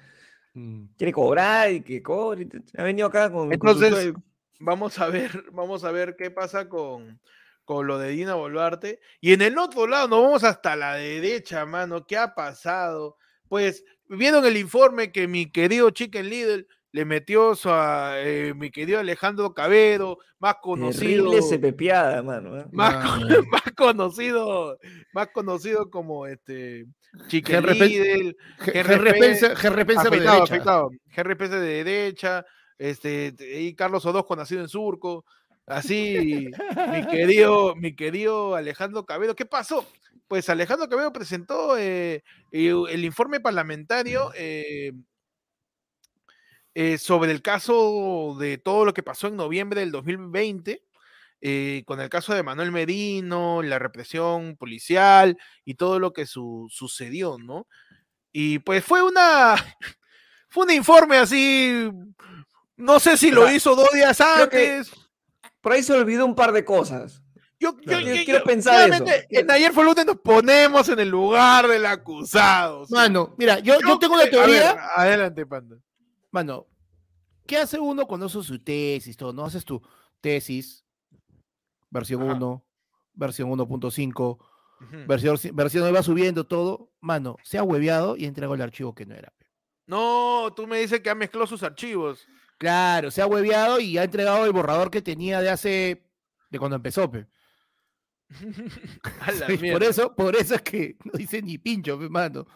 Mm. Quiere cobrar y que cobre. Ha venido acá con. con su Entonces, vamos a ver, vamos a ver qué pasa con, con lo de Dina Boluarte. Y en el otro lado, nos vamos hasta la derecha, mano. ¿Qué ha pasado? Pues, vieron el informe que mi querido Chicken Little le metió su, a, eh, mi querido Alejandro Cabero, más conocido. Pepeada, mano. ¿eh? Más, con- más conocido, más conocido como este Chicken Little, Henry Spencer de derecha. de derecha, este, y Carlos Orozco nacido en Surco, así, mi querido, mi querido Alejandro Cabello, ¿qué pasó? Pues Alejandro Cabello presentó eh, el informe parlamentario eh, eh, sobre el caso de todo lo que pasó en noviembre del 2020, eh, con el caso de Manuel Merino, la represión policial y todo lo que su- sucedió, ¿no? Y pues fue una, fue un informe así, no sé si lo hizo dos días antes. Por ahí se olvidó un par de cosas. Yo, yo- Claro. yo- Yo quiero pensar eso. En ayer fue lunes nos ponemos en el lugar del acusado. ¿sí? Mano, mira, yo, yo tengo una cre- a ver, teoría. adelante, Panda. Mano, ¿qué hace uno cuando hace su tesis? Todo, ¿no? Haces tu tesis, versión Ajá. 1, versión 1.5, Ujú. versión, versión va subiendo todo. Mano, se ha hueveado y entregó el archivo que no era. No, tú me dices que ha mezclado sus archivos. Claro, se ha hueveado y ha entregado el borrador que tenía de hace. de cuando empezó, pe. A la Sí, por eso, por eso es que no dice ni pincho, pe, mano.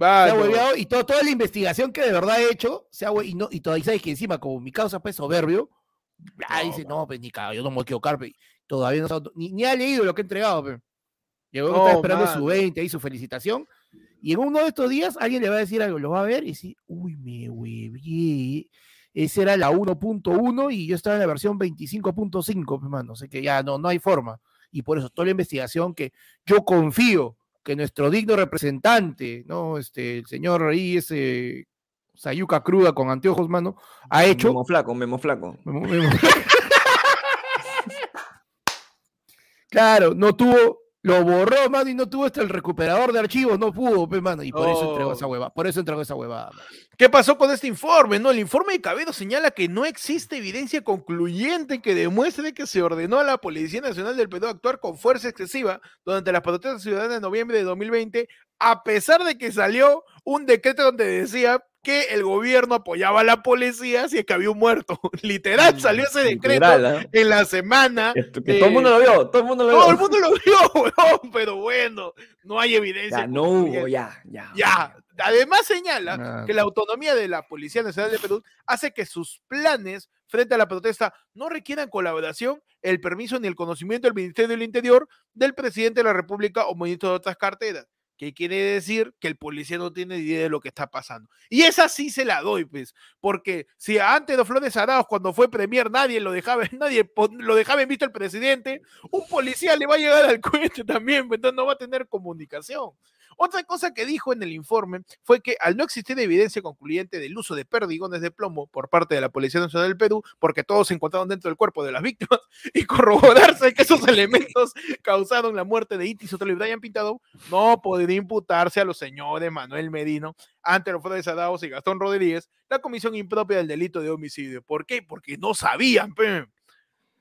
Se Mano, ha hueveado y to- toda la investigación que de verdad ha hecho, se ha y, no, y todavía sabes que encima, como mi causa pues soberbio, ah, No, dice, no, pues ni cago, yo no me voy a equivocar, pe". Todavía no ni, ni ha leído lo que ha entregado, pe. Llegó esperando su mano. 20 y su felicitación. Y en uno de estos días alguien le va a decir algo, lo va a ver y dice, uy, me huevié. Esa era la 1.1 y yo estaba en la versión 25.5, pe, mano. O sea que ya no, no hay forma. Y por eso toda la investigación que yo confío que nuestro digno representante, ¿no? Este, el señor ahí, ese Sayuca cruda con anteojos, mano, ha hecho. Memo flaco, memo flaco. Memo- memo. claro, no tuvo, lo borró, mano, y no tuvo hasta el recuperador de archivos, no pudo, mano, y por eso entregó Oh. esa hueva, por eso entregó esa huevada. mano. ¿Qué pasó con este informe? No, el informe de Cabedo señala que no existe evidencia concluyente que demuestre que se ordenó a la Policía Nacional del Perú actuar con fuerza excesiva durante las protestas ciudadanas de noviembre de 2020, a pesar de que salió un decreto donde decía que el gobierno apoyaba a la policía si es que había un muerto. Literal, salió ese decreto Literal, ¿ah? en la semana. Que, que todo el mundo lo vio, todo el mundo lo vio. Todo el mundo lo vio, weón, pero bueno, no hay evidencia. Ya, no hubo, ya. Ya. Además señala Ah. que la autonomía de la Policía Nacional de Perú hace que sus planes frente a la protesta no requieran colaboración, el permiso ni el conocimiento del Ministerio del Interior, del presidente de la República o ministro de otras carteras. Que quiere decir que el policía no tiene idea de lo que está pasando. Y esa sí se la doy, pues, porque si antes de Flores Arauz, cuando fue premier, nadie lo dejaba, nadie lo dejaba en visto el presidente, un policía le va a llegar al cuento también, pues, entonces no va a tener comunicación. Otra cosa que dijo en el informe fue que al no existir evidencia concluyente del uso de perdigones de plomo por parte de la Policía Nacional del Perú, porque todos se encontraron dentro del cuerpo de las víctimas, y corroborarse que esos elementos causaron la muerte de Itis Sotelo y Brian Pintado, no podría imputarse a los señores Manuel Medino, ante los Flores Adaos y Gastón Rodríguez, la comisión impropia del delito de homicidio. ¿Por qué? Porque no sabían, pe.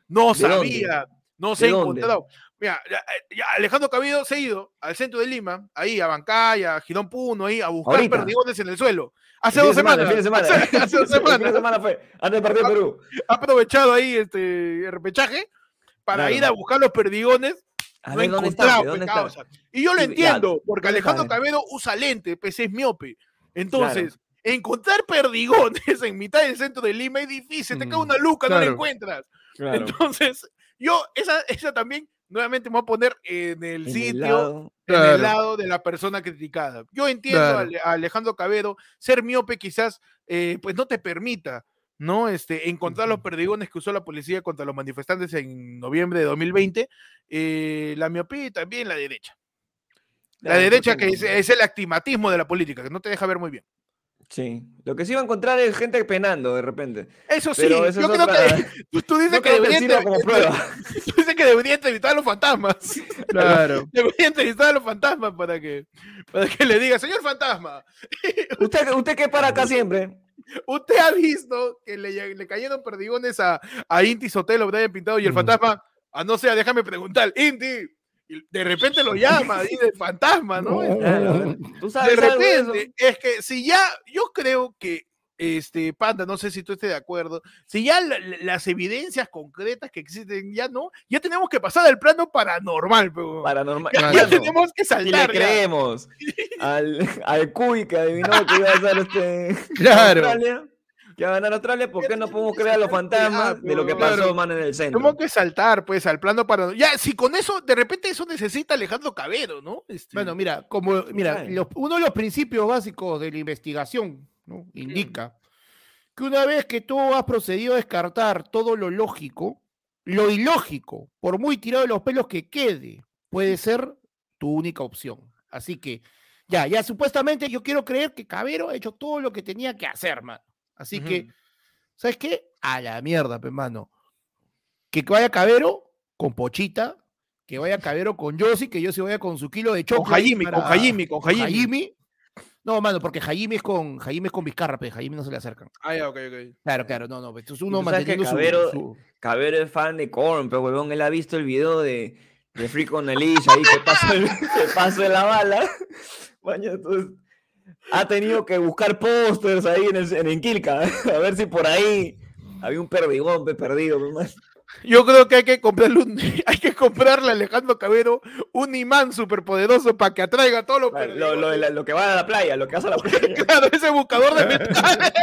No ¿De dónde? sabía, no ¿De se encontrado. Mira, ya- eh, ya Alejandro Cabido se ha ido al centro de Lima, ahí a Bancaya, a Girón Puno, ahí a buscar Ahorita. perdigones en el suelo. Hace El dos semanas. de semana. Hace, hace dos El fin de semanas. semana fue, antes del partido de Perú. Ha aprovechado ahí este el repechaje para Claro. ir a buscar los perdigones. A no ver. Y yo lo entiendo, porque. Alejandro Cabedo usa lente, pues es miope. Entonces, encontrar perdigones en mitad del centro de Lima es difícil, te cae Mm, una luca, no la claro. encuentras. Claro. Entonces, yo esa, esa también, nuevamente me voy a poner en el En el sitio, lado- en Claro. el lado de la persona criticada. Yo entiendo Claro. a Ale- a Alejandro Cabedo, ser miope quizás, eh, pues no te permita, ¿no? Este, encontrar los perdigones que usó la policía contra los manifestantes en noviembre de 2020, eh, la miopía y también la derecha. La derecha que es, es el actimatismo de la política, que no te deja ver muy bien. Sí. Lo que sí va a encontrar es gente penando de repente. Eso sí, Pero eso yo creo otra- que tú, tú dices No que debería como prueba. tú dices que debería entrevistar a los fantasmas. Claro. Debería entrevistar a los fantasmas para que, para que le diga, señor fantasma, ¿Usted, usted que para acá siempre. ¿usted ha visto que le, le cayeron perdigones a, a Inti Sotelo, Brian Pintado y el Mm. fantasma? A no sea, déjame preguntar, Inti. Y de repente lo llama, dice el fantasma, ¿no? Claro, Tú De sabes algo de eso? repente, es que si ya, yo creo que, este, Panda, no sé si tú estés de acuerdo, si ya la- la- las evidencias concretas que existen ya no, ya tenemos que pasar al plano paranormal, pero Paranormal. ya, tenemos que Si le saltar. ya. creemos al, al Cuy que adivinó que iba a hacer este Claro. Australia, que va a ganar Australia, ¿por qué no podemos creer a los fantasmas de lo que Claro. pasó, man, en el centro? Tenemos que saltar, pues, al plano paranormal. Ya, si con eso, de repente eso necesita Alejandro Cabedo, ¿no? Este, Bueno, mira, como mira, los- uno de los principios básicos de la investigación ¿no? indica que una vez que tú has procedido a descartar todo lo lógico, lo ilógico, por muy tirado de los pelos que quede, puede ser tu única opción. Así que, ya, ya supuestamente yo quiero creer que Cabero ha hecho todo lo que tenía que hacer, man. Así que. ¿sabes qué? A la mierda, pe, mano. Que vaya Cabero con Pochita, que vaya Cabero con Yossi, que Yossi vaya con su kilo de con chocolate. Jaime, con Jaime, con Jaime. No, mano, porque Jaime es con Jaime es con Vizcarra, pe, Jaime no se le acercan. Ah, ya, ok, ok. Claro, claro, no, no, entonces Y uno que manteniendo su- Cabero- su, Cabero es fan de Korn, pero huevón, él ha visto el video de, de Freak on the Leash ahí que pasó, el, que pasó la bala. Baño, entonces, ha tenido que buscar pósters ahí en, el, en Enquilca, a ver si por ahí había un perdigón pe, perdido. Yo creo que hay que comprarle un, hay que comprarle a Alejandro Cabero un imán superpoderoso para que atraiga todos los Lo, lo, lo que va a la playa, lo que hace a la playa. Claro, ese buscador de metal.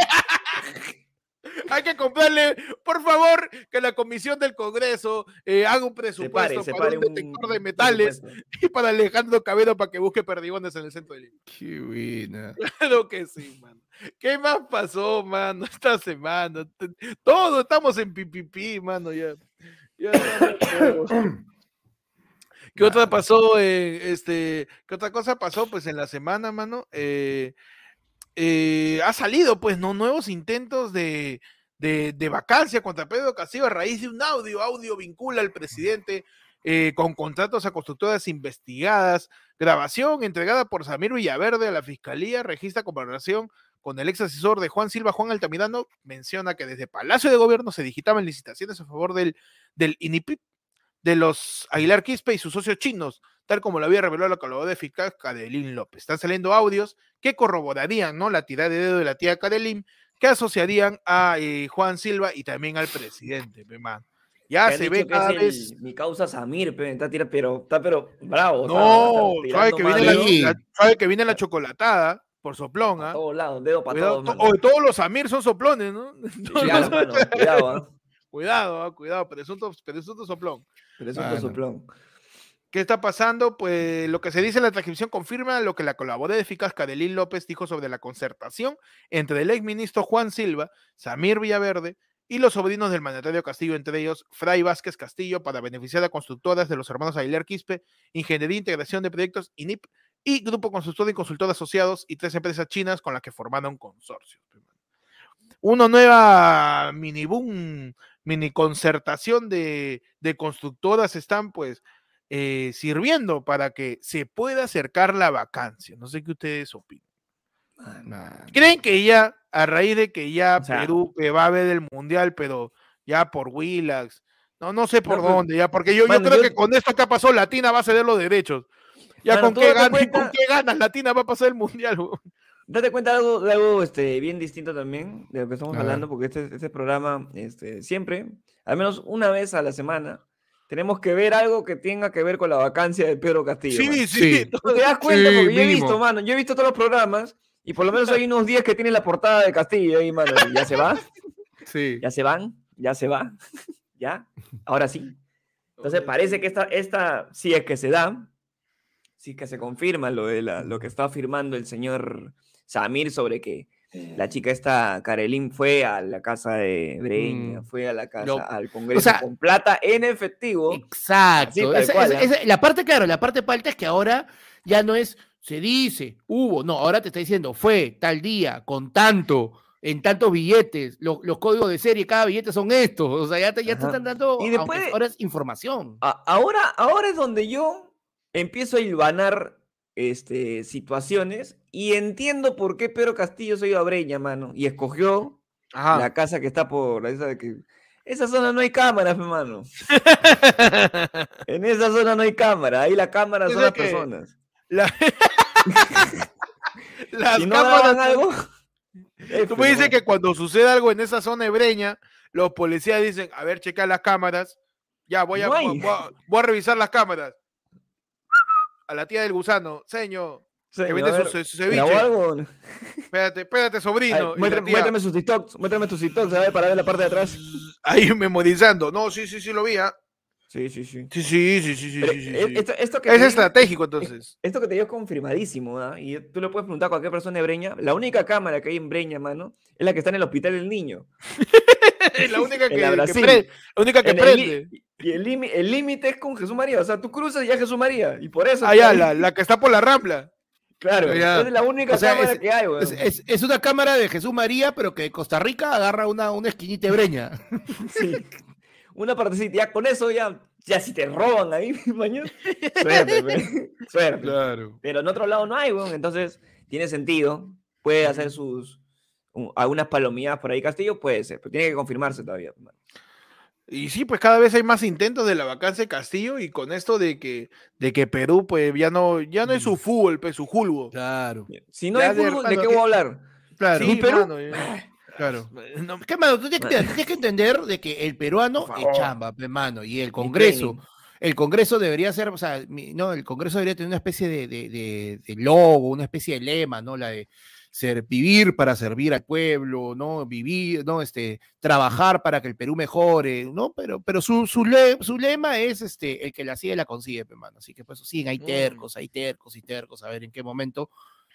Hay que comprarle, por favor, que la comisión del Congreso eh, haga un presupuesto para un un detector de metales y para Alejandro Cabero para que busque perdigones en el centro de Lima. Qué buena. Claro que sí, mano. ¿Qué más pasó, mano, esta semana? Todos estamos en pipipi, mano, ya. ¿Qué otra pasó? eh, este, ¿Qué otra cosa pasó? Pues en la semana, mano. eh, eh, ha salido, pues, ¿no? Nuevos intentos de, de, de vacancia contra Pedro Castillo a raíz de un audio. Audio vincula al presidente eh, con contratos a constructoras investigadas. Grabación entregada por Samir Villaverde a la fiscalía. Registra conversación con el ex asesor de Juan Silva, Juan Altamirano. Menciona que desde Palacio de Gobierno se digitaban licitaciones a favor del, del INIPIP de los Aguilar Quispe y sus socios chinos, tal como lo había revelado la colaboradora eficaz Cadelín López. Están saliendo audios que corroborarían ¿no? la tirada de dedo de la tía Cadelín, que asociarían a eh, Juan Silva y también al presidente, pe, man. Ya se ve que es cada el- vez. Mi causa Samir, pe, está tira, pero, está pero bravo. No, está sabe que, viene la, sabe que viene la chocolatada por soplón, ¿ah? todos lados, dedo para Cuidado, todos. to- todos los Amir son soplones, ¿no? Cuidado, mano, cuidado, ¿ah? Cuidado, ah, cuidado, presunto, presunto soplón. Pero es un Mano. ¿Qué está pasando? Pues lo que se dice en la transcripción confirma lo que la colaboradora eficaz Cadelín López dijo sobre la concertación entre el exministro Juan Silva, Samir Villaverde y los sobrinos del mandatario Castillo, entre ellos Fray Vázquez Castillo, para beneficiar a constructoras de los hermanos Aguilar Quispe, Ingeniería e Integración de Proyectos INIP y Grupo Constructor y Consultor Asociados y tres empresas chinas con las que formaron consorcios. Una nueva mini boom, mini concertación de, de constructoras están pues eh, sirviendo para que se pueda acercar la vacancia. No sé qué ustedes opinan. Mano. ¿Creen que ya, a raíz de que ya O sea- Perú que va a ver el mundial, pero ya por Willax, no, no sé por No, pues, dónde, ya, porque yo, yo mano, creo yo- que con esto que pasó, Latina va a ceder los derechos. Ya Mano, con qué, ganas, cuenta- con qué ganas Latina va a pasar el mundial. Date cuenta de algo, de algo este, bien distinto también de lo que estamos hablando, porque este, este programa este, siempre, al menos una vez a la semana, tenemos que ver algo que tenga que ver con la vacancia de Pedro Castillo. Sí, sí, Sí. ¿Tú te das cuenta? Sí, porque yo he visto, mano, yo he visto todos los programas y por lo menos hay unos días que tiene la portada de Castillo ahí, mano. y ¿Ya se va? Sí. ¿Ya se van? ¿Ya se va? ¿Ya? Ahora sí. Entonces parece que esta, esta, si es que se da, si es que se confirma lo, de la- lo que está afirmando el señor Samir sobre que la chica esta, Karelin, fue a la casa de Breña, Mm. fue a la casa, al Congreso sea, con plata en efectivo. Exacto. Así, tal Esa- cual, esa- esa- la parte, claro, la parte falta es que ahora ya no es se dice, hubo, no, ahora te está diciendo fue tal día, con tanto, en tantos billetes, lo- los códigos de serie, cada billete son estos, o sea, ya te, ya te están dando, Y después- ahora es información. A- ahora, ahora es donde yo empiezo a hilvanar este, situaciones y entiendo por qué Pedro Castillo se iba a Breña, mano, y escogió Ajá. la casa que está por esa de que esa zona no hay cámaras, hermano. En esa zona no hay cámara, ahí la cámara son las que- personas. La- Las Si no cámaras. algo, Tú me dices que cuando sucede algo en esa zona hebreña, los policías dicen, a ver, checa las cámaras. Ya, voy a, voy, a, voy a revisar las cámaras. A la tía del gusano, señor, que vende su, su ceviche. algo? Espérate, espérate, sobrino. Y muéstrame, sus TikToks, muéstrame tus TikToks, a ver, para ver la parte de atrás. Ahí memorizando. No, sí, sí, sí, lo vi. ah. Sí, sí, sí. Sí, sí, sí, sí, sí. Sí. Esto, esto que Es te estratégico, entonces. Esto que te digo es confirmadísimo, ¿ah? Y tú le puedes preguntar a cualquier persona de Breña. La única cámara que hay en Breña, mano, es la que está en el hospital del niño. La única que, la que prende. La única que En prende. y el límite el límite es con Jesús María. O sea, tú cruzas y ya Jesús María. Y por eso. Está ahí. la, la que está por la rambla. Claro, Ya. es la única O sea, cámara es- que hay, weón. Es, es- es una cámara de Jesús María, pero que Costa Rica agarra una, una esquinita de breña. Sí. Una partecita. Ya con eso, ya, ya si te roban ahí, mañana. Suerte, pe. Suerte. Claro. Pero en otro lado no hay, weón. Entonces, tiene sentido. Puede hacer sus. un- algunas palomilladas por ahí Castillo, puede ser, pero tiene que confirmarse todavía. hermano. Y sí, pues cada vez hay más intentos de la vacancia de Castillo y con esto de que, de que Perú, pues ya no, ya no es su fútbol, pues su julgo. Claro. Si no Ya hay de fútbol, ¿de hermano, qué voy a hablar? Claro. Sí, ¿Y Perú? mano, eh, claro. No, ¿Qué, mano? Tú tienes que, tienes que entender de que el peruano es chamba, pe, mano, y el Congreso. El Congreso debería ser, o sea, mi- no, el Congreso debería tener una especie de, de- de- de logo, una especie de lema, ¿no? La de ser, vivir para servir al pueblo, ¿no? Vivir, ¿no? Este, trabajar para que el Perú mejore, ¿no? Pero, pero su, su, le- su lema es este, el que la sigue la consigue, pe, mano. Así que pues siguen, hay Mm. tercos, hay tercos y tercos, a ver en qué momento,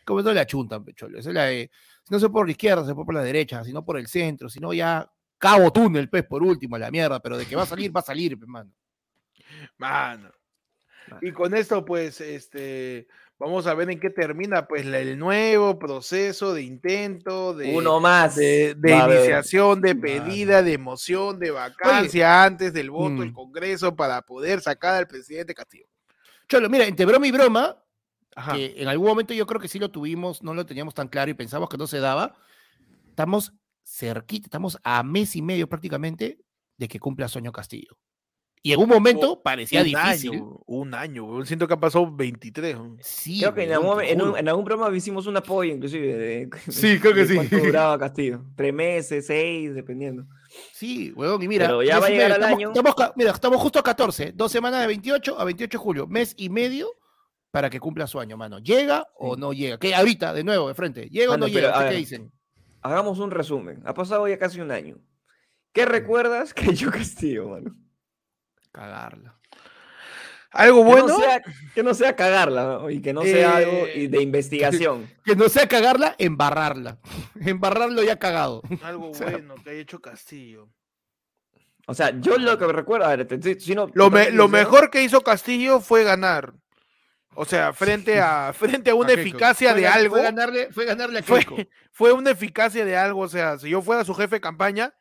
cómo no le achuntan, pecholo. Esa es la de, si no se por la izquierda, se por la derecha, si no por el centro, si no ya cabo túnel, pues, por último, a la mierda, pero de que va a salir, va a salir, pe, mano. Y con esto, pues, este, vamos a ver en qué termina, pues, la- el nuevo proceso de intento, de, Uno más. de, de iniciación, de pedida, de emoción, de vacancia antes del voto del Mm. Congreso para poder sacar al presidente Castillo. Cholo, mira, entre broma y broma, Ajá. que en algún momento yo creo que sí lo tuvimos, no lo teníamos tan claro y pensamos que no se daba, estamos cerquita, estamos a mes y medio prácticamente de que cumpla Sueño Castillo. Y en un momento parecía un difícil. año, un año. Siento que han pasado 23. weón. Sí, Creo que en algún, en, un- juro. en algún programa hicimos un apoyo, inclusive. De, Sí, creo que de sí. cuánto duraba Castillo. Tres meses, seis, dependiendo. Sí, weón, y mira. Pero ya va a llegar medio, al estamos- año. estamos mira, estamos justo a 14, dos semanas de 28 a 28 de julio, mes y medio para que cumpla su año, mano. ¿Llega o Sí. no llega? Que ahorita, de nuevo, de frente. ¿Llega Mano, o no pero, llega? ¿Qué ver, dicen? Hagamos un resumen. Ha pasado ya casi un año. ¿Qué recuerdas que yo Castillo, mano? Cagarla. Algo Que bueno. no sea, que no sea cagarla ¿no? y que no sea algo y Eh, de investigación. Que no sea cagarla, embarrarla. Embarrarlo ya cagado. Algo O sea, bueno que haya hecho Castillo. O sea, yo lo que recuerdo, a ver, te- te- si no, Lo, me- mejor que hizo Castillo fue ganar. O sea, frente a, frente a una A eficacia Fue de algo. Fue ganarle, fue ganarle a Fue, fue una eficacia de algo. O sea, si yo fuera su jefe de campaña,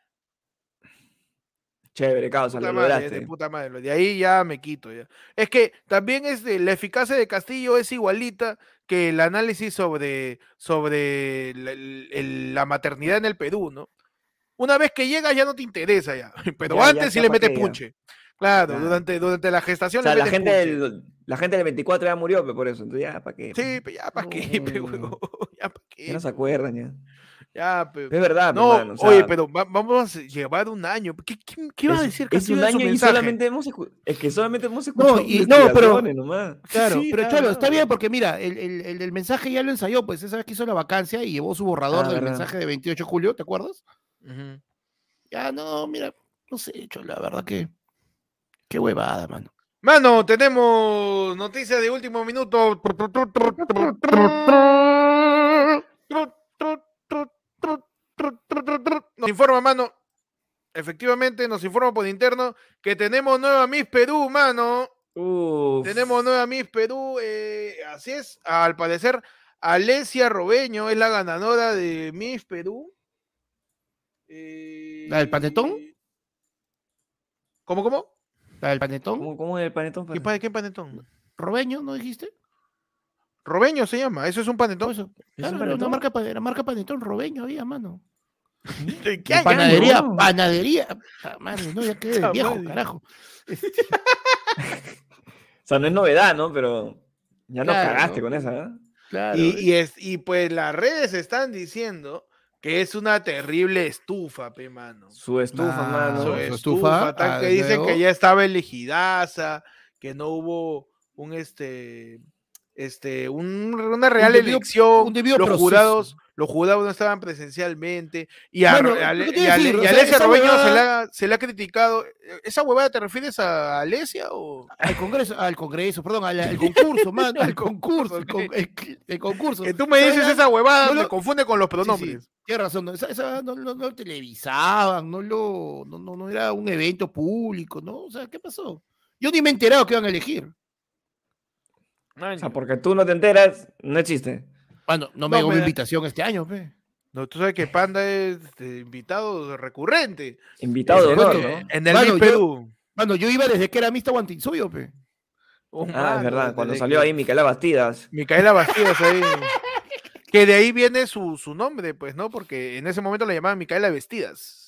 Chévere, causa, puta lo madre, lograste. de puta madre. lo De ahí ya me quito. Ya. Es que también es de- la eficacia de Castillo es igualita que el análisis sobre, sobre la, el- el- la maternidad en el Perú, ¿no? Una vez que llega ya no te interesa ya. Pero Ya, ya, antes sí le mete punche. Claro, Claro. Durante, durante la gestación O sea, le la gente, del, la gente del 24 ya murió, pe, por eso. Entonces, ya, ¿para qué? Sí, pero ya para qué, ya para Ya qué. no se acuerdan, ya. Ya. Es verdad, No, o oye, pero va- vamos a llevar un año. ¿Qué, qué, qué iba a es- decir Es Castillo un año y solamente hemos es que solamente hemos escuchado y- no, pero- nomás. Claro, Sí, pero más, está bien porque mira, el, el, el del mensaje ya lo ensayó, pues esa vez que hizo la vacancia y llevó su borrador Ah, del verdad. mensaje de 28 de julio, ¿te acuerdas? Ya, no, mira, no sé, Cholo, la verdad que. Qué huevada, mano. Mano, tenemos noticias de último minuto. Nos informa, mano. Efectivamente, nos informa por interno que tenemos nueva Miss Perú, mano. Uf. Tenemos nueva Miss Perú. eh, así es, al parecer, Alesia Robeño es la ganadora de Miss Perú. ¿La del panetón? Eh, ¿Cómo, cómo? La del panetón, ¿Cómo, cómo es el panetón? ¿Qué, pa- qué panetón? Robeño, ¿no dijiste? Robeño se llama, eso es un panetón. eso. ¿Es Claro, un era una panetón? marca, era marca panetón, Robeño había, mano. ¿Qué De año? panadería, no? panadería. Ah, madre, no, ya quedé viejo, madre. carajo. O sea, no es novedad, ¿no? Pero ya nos Claro, cagaste ¿no? con esa, ¿eh? Claro. Y, y es, y pues las redes están diciendo que es una terrible estufa, pe mano. Su estufa, Ah, mano. Su su estufa, ah, que dicen que ya estaba elegidaza, que no hubo un este este un- una real debido- elección, un debido los proceso. jurados los jurados no estaban presencialmente y a, Bueno, decir, o sea, Alesia Robeño se, huevada- ha, se le ha criticado ¿esa huevada te refieres a Alesia o Al Congreso, al Congreso, perdón, al, al concurso, mano, al concurso, el, con- el- el concurso. que tú me ¿Sabes dices esa huevada no me lo- confunde con los Sí, sí, pronombres tienes razón, no, esa, esa no, no- televisaban, no, lo, no, no, no era un evento público, ¿no? O sea, ¿qué pasó? Yo ni me he enterado que iban a elegir. O sea, porque tú no te enteras, no existe. Bueno, no No, me llegó mi invitación este año, pe. No, tú sabes que Panda es este, invitado recurrente Invitado de honor, ¿no? en el Mano, Miss yo- Perú. Mano, yo iba desde que era Mista Guantinsuyo, pe. Oh, Ah, es verdad, cuando salió que- ahí Micaela Bastidas. Micaela Bastidas ahí. que de ahí viene su, su nombre, pues, ¿no? Porque en ese momento la llamaban Micaela Vestidas.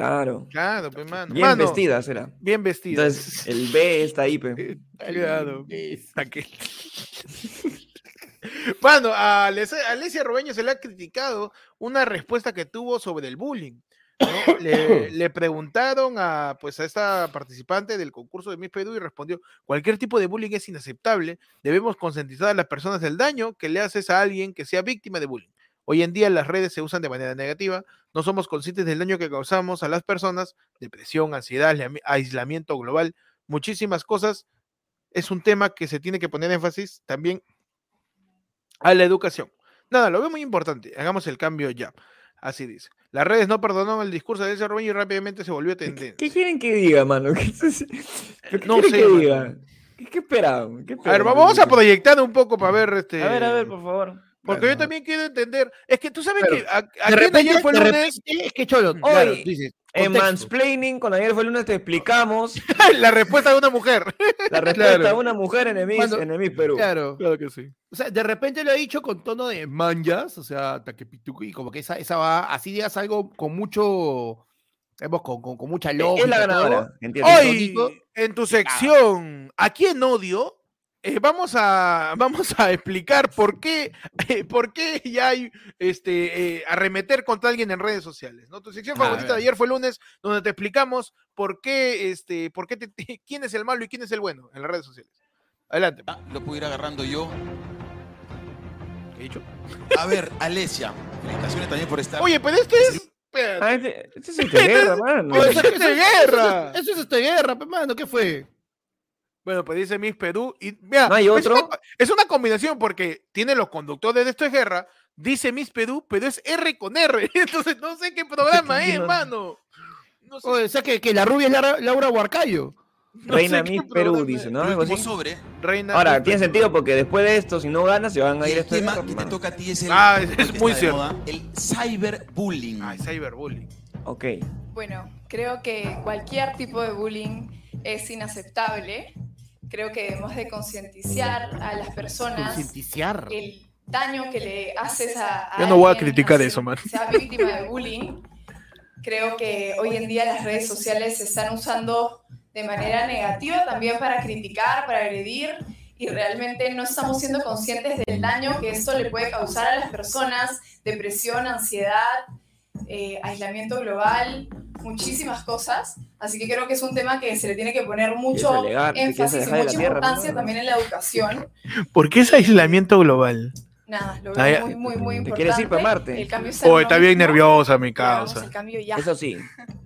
Claro. Claro, pues, mano. Bien Mano, vestidas era. Bien vestidas. Entonces, el B está ahí, pe. Claro. Mano, a Alesia Robeño se le ha criticado una respuesta que tuvo sobre el bullying. ¿no? Le, le preguntaron a, pues, a esta participante del concurso de Miss Perú y respondió, cualquier tipo de bullying es inaceptable, debemos concientizar a las personas del daño que le haces a alguien que sea víctima de bullying. Hoy en día las redes se usan de manera negativa, no somos conscientes del daño que causamos a las personas, depresión, ansiedad, aislami- aislamiento global, muchísimas cosas. Es un tema que se tiene que poner énfasis también a la educación. Nada, lo veo muy importante. Hagamos el cambio ya. Así dice. Las redes no perdonaron el discurso de ese Robeño y rápidamente se volvió tendencia. ¿Qué quieren que diga, mano? ¿Qué, ¿Qué No quieren sé, que diga? ¿Qué, qué esperaban? ¿Qué A ver, vamos a proyectar un poco para ver este. A ver, a ver, por favor. Porque Bueno. yo también quiero entender. Es que tú sabes Pero, que a- De repente, ayer fue de lunes. repente, es que Cholo, claro, Hoy, dices, En. Mansplaining, con ayer fue el lunes, te explicamos la respuesta de una mujer. la respuesta Claro. de una mujer en el en el Miss Perú. Claro. Claro que sí. O sea, de repente lo ha dicho con tono de manjas, o sea, taquepituco, y como que esa, esa va, así digas algo con mucho, Hemos con, con, con mucha Es lógica. la todo. ganadora. Hoy, en tu sección, ¿a quién odio? Eh, vamos, a, vamos a explicar por qué, eh, por qué ya hay este, eh, arremeter contra alguien en redes sociales. ¿no? Tu sección A favorita de ayer fue el lunes, donde te explicamos por qué, este, por qué te- quién es el malo y quién es el bueno en las redes sociales. Adelante. Ah, Lo puedo ir agarrando yo. ¿Qué he dicho? A ver, Alesia, felicitaciones también por estar. Oye, pero este es. Ah, este, este es el de guerra, mano. Eso- ¡Eso es de eso- guerra! Eso es este guerra, pe, mano, ¿qué fue? Bueno, pues dice Miss Perú. Y, mira, ¿No hay es otro? una- Es una, combinación porque tiene los conductores de esto es guerra, dice Miss Perú, pero es R con R. Entonces no sé qué programa es, No. mano. No sé, O sea, que, que la rubia es Lara- Laura Huarcayo. no Reina Miss Perú, dice, es. ¿no? el Algo último así. sobre. Reina Ahora, Miss tiene Perú. sentido porque después de esto, si no ganas, se van a ir a el tema que te toca a ti es el. Ah, es- el es muy cierto. moda, El cyberbullying. Ay, cyberbullying. Ok. Bueno, creo que cualquier tipo de bullying es inaceptable. Creo que debemos de concientizar a las personas Concienticiar. el daño que le haces a, Yo no voy a criticar eso, man. Sea víctima de bullying. Creo que hoy en día las redes sociales se están usando de manera negativa también para criticar, para agredir y realmente no estamos siendo conscientes del daño que esto le puede causar a las personas, depresión, ansiedad, eh, aislamiento global, muchísimas cosas. Así que creo que es un tema que se le tiene que poner mucho te énfasis y mucha tierra, importancia ¿no? también en la educación. ¿Por qué es aislamiento global? Nada, lo Ah, veo muy, muy, muy ¿Te importante. quieres ir pa' Marte? Oh, está bien nerviosa mi causa. ya. Eso sí.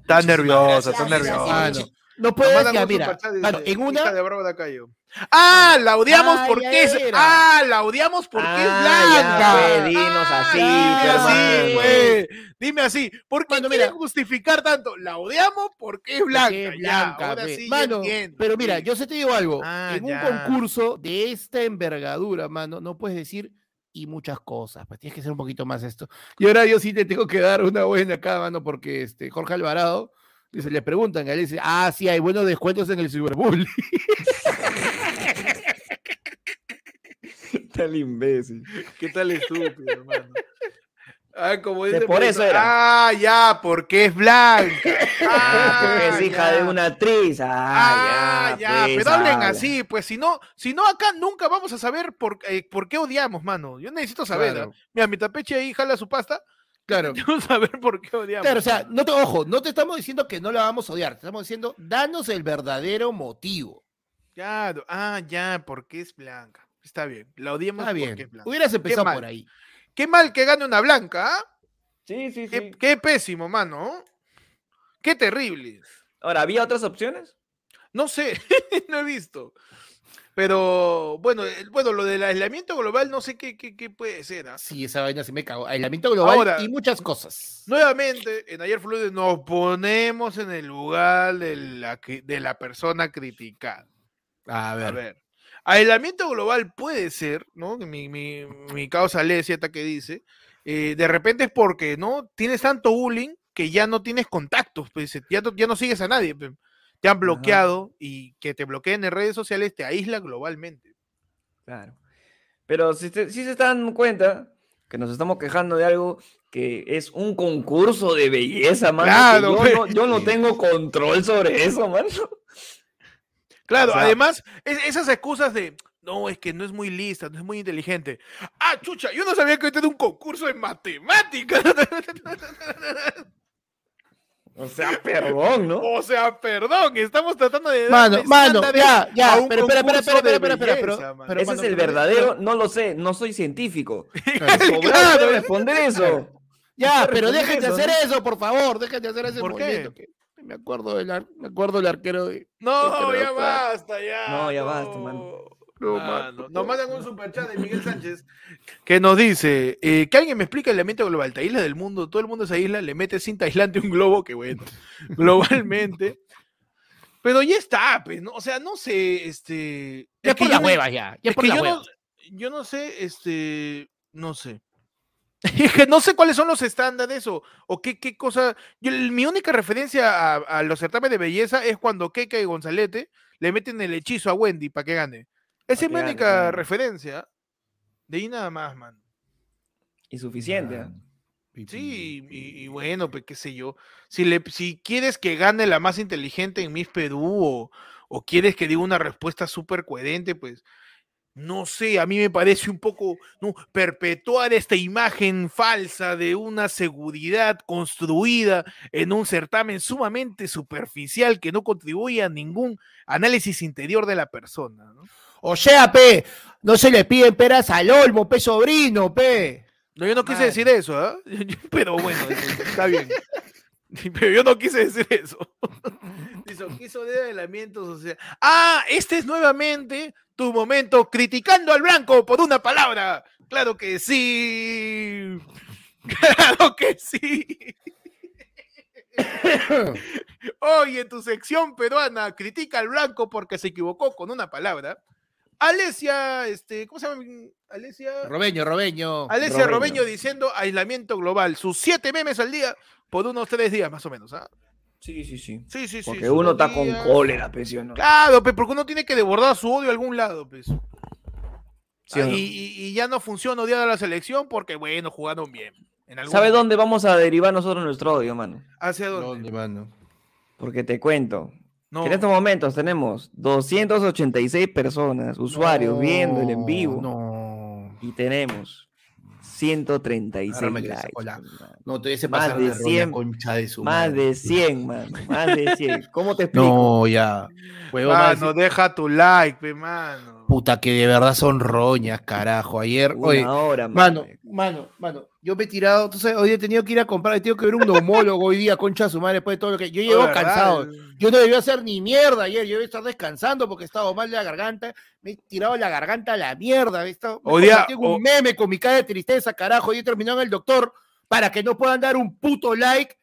Está nerviosa, está nerviosa. Mano, no Nos puedes, ya, mira, claro, en una, de. Ah, la odiamos Ah, porque es. era. Ah, la odiamos porque es Ah, blanca. ya, dinos así, dime así, pues. Dime así. ¿Por qué mira. justificar tanto? La odiamos porque es blanca. Porque es Ya, blanca, ahora sí, Mano, entiendo, pero mira, yo sé te digo algo. Ah, en un concurso de esta envergadura, mano, no puedes decir y muchas cosas. Pues tienes que ser un poquito más esto. Y ahora yo sí te tengo que dar una buena acá, mano, porque este Jorge Alvarado dice, le preguntan, y él dice, ah, sí, hay buenos descuentos en el Cyberbully. Tal imbécil. ¿Qué tal estúpido, hermano? Ah, como dice por eso era. Ah, ya, porque es blanca. Ah, porque es hija de una actriz. Ah, Ah, ya, ya. pues, pero hablen así, pues si no, si no acá nunca vamos a saber por, eh, por qué odiamos, mano. Yo necesito saber. Claro. ¿ah? Mira, mi tapeche ahí jala su pasta. Claro. Quiero saber por qué odiamos. Claro, o sea, no te, ojo, no te estamos diciendo que no la vamos a odiar, te estamos diciendo, danos el verdadero motivo. Claro, ah, ya, porque es blanca. Está bien, la odiamos Está bien. Hubieras empezado por ahí. Qué mal que gane una blanca, ¿ah? Sí, sí, Qué, sí. qué pésimo, mano. Qué terrible. Ahora, ¿había otras opciones? No sé, no he visto. Pero bueno, bueno, lo del aislamiento global no sé qué, qué, qué puede ser. ¿ah? Sí, esa vaina se me cagó. Aislamiento global Ahora- y muchas cosas. Nuevamente, en Ayer Fluide nos ponemos en el lugar de la, de la persona criticada. A A ver. Aislamiento global puede ser, ¿no? Mi, mi, mi causa Lesia está que dice, eh, de repente es porque, ¿no? Tienes tanto bullying que ya no tienes contactos, pues, ya, no, ya no sigues a nadie, pe. te han bloqueado y que te bloqueen en redes sociales te aísla globalmente. Claro. Pero si, te- si se están dando cuenta que nos estamos quejando de algo que es un concurso de belleza, mano. Claro, yo, no, yo no tengo control sobre eso, mano. Claro, O sea- además, es- esas excusas de, no, es que no es muy lista, no es muy inteligente. Ah, chucha, yo no sabía que este era un concurso de matemáticas. O sea, perdón, ¿no? o sea, perdón, estamos tratando de... Mano, mano, ya, ya, pero espera, espera, espera, de espera, espera, pero- mano. pero- Ese mano, es el pero- verdadero, no lo sé, no soy científico. Claro. Responder eso. Ya, pero eso, hacer ¿no? eso, por favor, dejen de hacer ese ¿Por qué? movimiento. Me acuerdo del ar- me acuerdo del arquero de No, ya no, basta, ya. No, ya basta, mano. No, Mano, mano. Nos mandan un superchat de Miguel Sánchez que nos dice eh, que alguien me explica el aislamiento global. Te isla del mundo, todo el mundo se aísla, le mete cinta aislante a un globo, que bueno, globalmente. Pero ya está, pues, ¿no? O sea, no sé, este. Ya es que por la yo no- hueva, ya. Ya es por que la yo hueva. no, yo no sé, este, no sé. Es que no sé cuáles son los estándares o, o qué, qué cosa. yo- mi única referencia a, a los certámenes de belleza es cuando Keka y Gonzalete le meten el hechizo a Wendy para que gane. Esa es mi gane, única referencia. De ahí nada más, man. Y suficiente. ¿ah? Sí, y, y bueno, pues qué sé yo. Si, le, si quieres que gane la más inteligente en Miss Perú o, o quieres que diga una respuesta súper coherente, pues no sé, a mí me parece un poco ¿no? perpetuar esta imagen falsa de una seguridad construida en un certamen sumamente superficial que no contribuye a ningún análisis interior de la persona. ¿no? O sea, pe, no se le piden peras al olmo, pe sobrino, pe. No, yo no quise Madre. decir eso, ¿ah? Pero bueno, está bien. Pero yo no quise decir eso. Dice, quiso de adelamientos, o sea. Ah, este es nuevamente tu momento criticando al blanco por una palabra. Claro que sí. Claro que sí. Hoy en tu sección peruana, critica al blanco porque se equivocó con una palabra. Alesia, este, ¿cómo se llama? Alesia. Robeño, Robeño. Alesia Robeño. Robeño diciendo aislamiento global. Sus siete memes al día por unos tres días más o menos. ¿ah? Sí, sí, sí. Sí, sí, sí. Porque uno está con cólera, pensión. ¿no? Claro, pe, porque uno tiene que desbordar su odio a algún lado, pues. ¿Sí Ah, no? y, ya no funciona odiar a la selección porque, bueno, jugaron bien. ¿Sabes momento. dónde vamos a derivar nosotros nuestro odio, mano? ¿Hacia dónde? ¿Dónde, mano? Porque te cuento. No. En estos momentos tenemos 286 personas, usuarios, viendo el en vivo. No. Y tenemos 136 Agárrame que le likes. hermano. No te hubiese Más pasado de de 100 100, concha de su Más madre. de 100, mano. Más de 100. ¿Cómo te explico? No, ya. Mano, deja tu like, pe, mano. Puta, que de verdad son roñas, carajo. Ayer, Una oye, hora, mano, mano, mano. Yo me he tirado, entonces hoy he tenido que ir a comprar, he tenido que ver un neumólogo hoy día, concha su madre, después de todo lo que. Yo llevo ¿verdad? cansado. Yo no debía hacer ni mierda ayer, yo debía estar descansando porque estaba mal de la garganta, me he tirado la garganta a la mierda, he estado, Hoy día- en un meme con mi cara de tristeza, carajo, y he terminado en el doctor para que no puedan dar un puto like,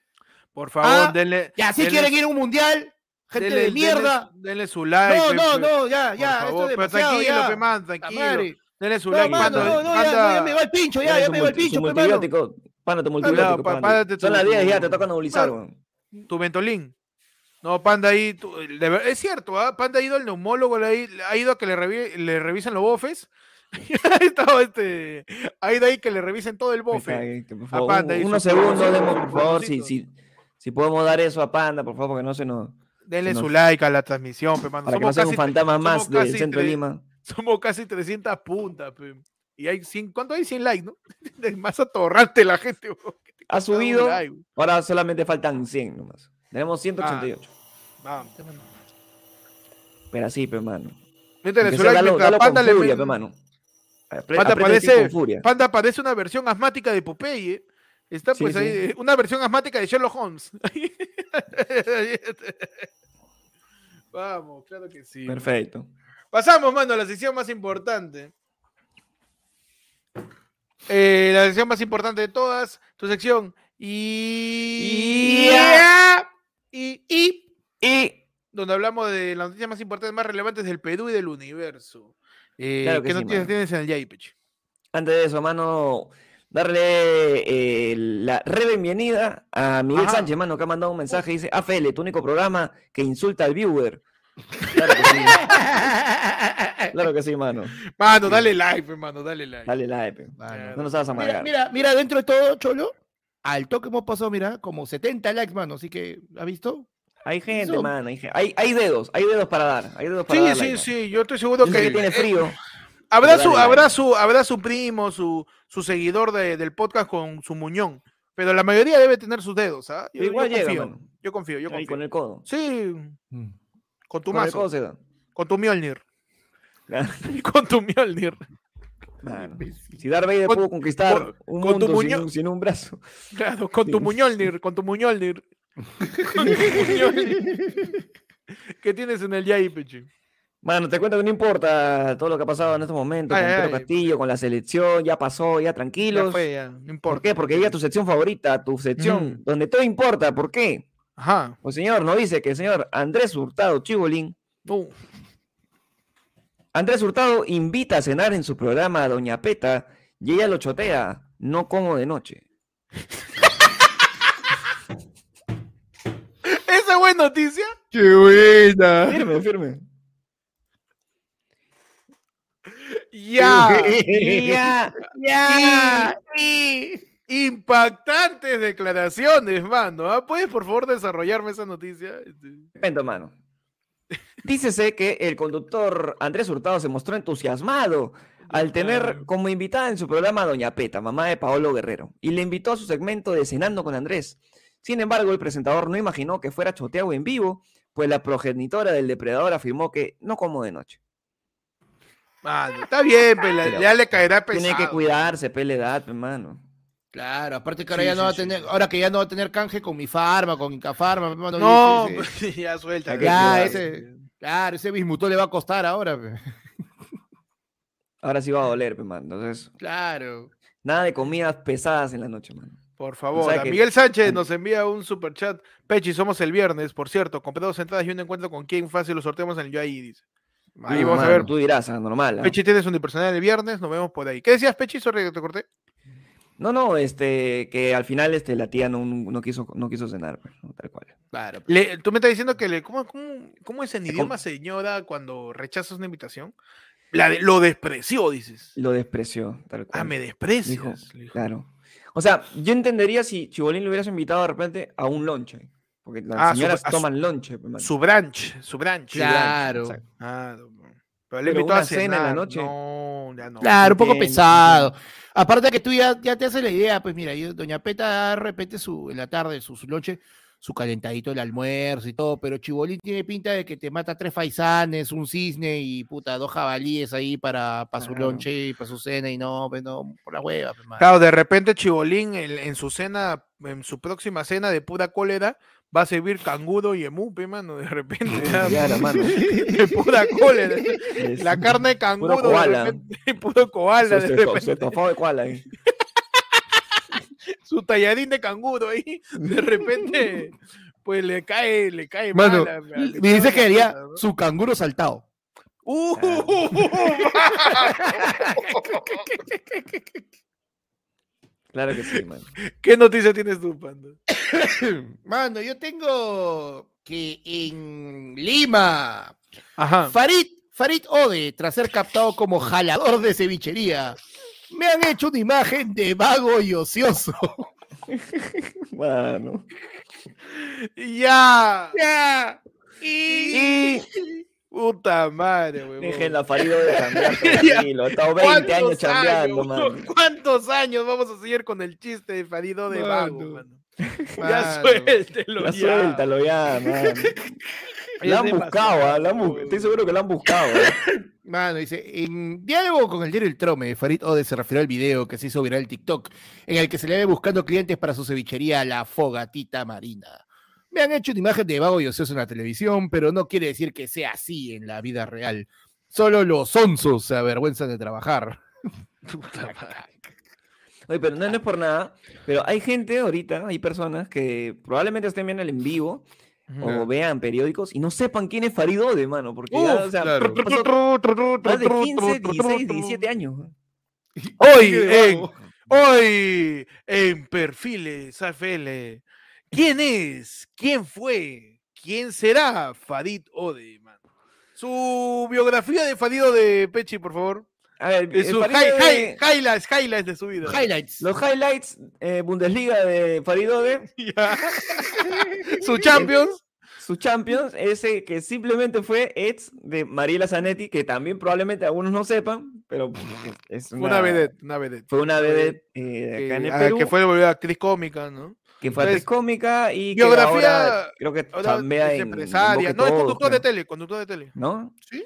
Por favor, Ah, denle. y así denle- quieren ir a un mundial, gente denle- de mierda. Denle, su like. No, no, no, ya, por ya, favor, esto es pero tranquilo, ya. pe, man, La tranquilo. Denle su No, like, mano, panda, no, no, ya, me va el pincho, ya, ya me va el pincho, multibiótico. Pana, tu multibiótico. pa- pana. tu- Son las 10 ya, te toca nebulizar, tu mentolín. No, Panda ahí, tú- de ver- es cierto, ¿ah? Panda ha ido al neumólogo, le ha, ido a que le, revi- le revisen los bofes. ha, estado este, ha ido ahí que le revisen todo el bofe. Panda un- y unos segundos, demos, por favor, si, si podemos dar eso a Panda, por favor, porque no se nos. Denle su like a la transmisión, pe, mano. Para que no Somos sea un casi, fantasma somos más del casi centro de Lima. somos casi 300 puntas, pe. Y hay 100, ¿cuánto hay? 100 likes, ¿no? Es más atorrante la gente, te Ha subido, like, ahora solamente faltan 100 nomás. Tenemos 188. Vamos. Pero así, pe, mano. Métele su like mientras Panda le furia, pe, mano. Panda parece. Panda parece una versión asmática de Popeye. Está Sí, pues ahí, sí. eh, una versión asmática de Sherlock Holmes. Vamos, claro que sí. Perfecto. Pasamos, mano, a la sección más importante. Eh, la sección más importante de todas, tu sección. Y... y, y Y donde hablamos de las noticias más importantes, más relevantes del Perú y del universo. Eh, Claro que ¿Qué sí, noticias mano. tienes en el Yaipech? antes de eso, mano, darle eh, la re bienvenida a Miguel Ajá. Sánchez, mano, que ha mandado un mensaje. Dice: AFL, tu único programa que insulta al viewer. Claro que sí. claro que sí, mano. Mano, dale like, hermano, dale like. Dale like. Mano. No nos hagas Mira, amargar. mira, mira, dentro de todo, Cholo, al toque hemos pasado, mira, como 70 likes, mano, así que, ¿ha visto? Hay gente, mano. Hay, hay, hay dedos, hay dedos para dar. Hay dedos para Sí, dar sí, like, sí, yo estoy seguro que, que tiene eh, frío. Habrá, su, habrá, su, habrá su primo, su, su seguidor de- del podcast con su muñón, pero la mayoría debe tener sus dedos, ¿ah? Yo, Igual yo llega, confío, mano. yo confío, yo Ahí confío. con el codo. Sí, con tu Con el mazo, codo con tu Mjolnir, Claro, con tu Mjolnir. mano. Si Darth Vader Con- pudo conquistar con- un con tu mundo sin un, sin un brazo. Claro, con tu Sí. Muñolnir, con tu Muñolnir. Con tu Muñolnir. ¿Qué tienes en el Yaipeche? Mano, te cuento que no importa todo lo que ha pasado en estos momentos Ay, con Pedro ay. Castillo, con la selección, ya pasó, ya Ya tranquilos. fue, ya, no ¿Por importa. qué? Porque ella es tu sección favorita, tu sección donde todo importa. ¿Por qué? Ajá. Pues señor, nos dice que el señor Andrés Hurtado Chibolín, Uh, Andrés Hurtado invita a cenar en su programa a Doña Peta y ella lo chotea, no como de noche. ¿Esa es buena noticia? ¡Qué buena! Firme, firme. Ya. Ya, ¡Ya! Impactantes declaraciones, mano. ¿ah? ¿Puedes, por favor, desarrollarme esa noticia? Este, Momento, mano. Dícese que el conductor Andrés Hurtado se mostró entusiasmado al tener como invitada en su programa a Doña Peta, mamá de Paolo Guerrero, y le invitó a su segmento de Cenando con Andrés. Sin embargo, el presentador no imaginó que fuera choteado en vivo, pues la progenitora del depredador afirmó que no como de noche. Mano, está bien, pero la- Pero ya le caerá pesado. Tiene que cuidarse, pele edad, hermano. Claro, aparte que ahora Sí, ya no va a sí. tener, ahora que ya no va a tener canje con mi farma, con Incafarma, hermano, No, pues, ya suelta. Ya, ese, claro, ese bismutol le va a costar ahora. pe. Ahora sí va a doler, pe, mano. Entonces, Claro. nada de comidas pesadas en la noche, mano. Por favor, que- Miguel Sánchez nos envía un super chat. Pechi, somos el viernes, por cierto. Compré dos entradas y un encuentro con quien fácil lo sorteamos en el yo ahí, dice. Ahí vamos a ver. Tú dirás, ah, normal. ah. Pechi tienes unipersonal el viernes, nos vemos por ahí. ¿Qué decías, Pechi? Sorry que te corté. No, no, este, que al final este, la tía no, no quiso, no quiso cenar, pues, ¿no? tal cual. Claro. Le- tú me estás diciendo que le, ¿cómo, cómo, cómo es en com- idioma señora cuando rechazas una invitación? La de- lo despreció, dices. Lo despreció, tal cual. Ah, me desprecias. le dijo. claro. O sea, yo entendería si Chibolín lo hubieras invitado de repente a un lonche. Porque las Ah, señoras a su- toman lonche. pues. Su branch, su branch. Claro. Ah, pero le Pero invitó a una cena en la cenar. noche. No, ya no. Claro, un poco pesado. Aparte que tú ya, ya te haces la idea, pues mira, yo- Doña Peta da de repente su, en la tarde, su, su noche, su calentadito el almuerzo y todo, pero Chibolín tiene pinta de que te mata tres faisanes, un cisne y puta, dos jabalíes ahí para, para su Claro. lonche y para su cena y no, pues no, por la hueva, pues. Claro, de repente Chibolín en, en su cena, en su próxima cena de pura cólera, va a servir canguro y emú, pe, mano, de repente. ya, Claro, mano. de pura cólera. Es La carne de canguro, de koala. repente, puro koala, de repente. su estofado de koala ahí. su tallarín de canguro ahí, de repente, pues le cae, le cae Mano, mal a- a- le me dice que haría su canguro saltado. ¡Uh! Claro que sí, mano. ¿Qué noticia tienes tú, Panda? Mano, yo tengo que en Lima, Ajá. Farid, Farid Ode, tras ser captado como jalador de cevichería, me han hecho una imagen de vago y ocioso. Mano. Ya. Ya. Y... Puta madre, weón. Dejen la Farido de cambiar tranquilo. He estado 20 años chambeando, mano. ¿Cuántos años vamos a seguir con el chiste de Farido de vago, Mano. Ya suéltelo, Ya ya. suéltalo ya, mano. Es La han buscado, ah, la han bu- estoy seguro que la han buscado. ah. Mano, dice, en diálogo con el diario El Trome, Farid Ode se refirió al video que se hizo viral en TikTok, en el que se le ve buscando clientes para su cevichería La Fogatita Marina. Me han hecho una imagen de vago y ocioso en la televisión, pero no quiere decir que sea así en la vida real. Solo los onzos se avergüenzan de trabajar. Oye, pero no, no es por nada, pero hay gente ahorita, hay personas que probablemente estén viendo el en vivo o vean periódicos y no sepan quién es Farid Ode, mano, porque ya, o sea, claro. pasó más de 15, 16, 17 años. Hoy, en, hoy, en Perfiles AFL, ¿quién es? ¿Quién fue? ¿Quién será Farid Ode, mano? Su biografía de Farid Ode, Pechi, por favor. A ver, Eh, su hi- hi- highlights, highlights de su vida. Highlights. los highlights eh, Bundesliga de Farid Ode, Ya. su Champions. su Champions, ese que simplemente fue ex de Mariela Zanetti, que también probablemente algunos no sepan, pero es Fue una vedette, una vedette. Fue una Una vedette eh, de acá en Que, el Perú, que fue actriz cómica, ¿no? que fue actriz cómica y biografía, que ahora creo que Ahora chambea es en empresaria. en No, es conductor de tele, conductor de tele. ¿no? ¿Sí?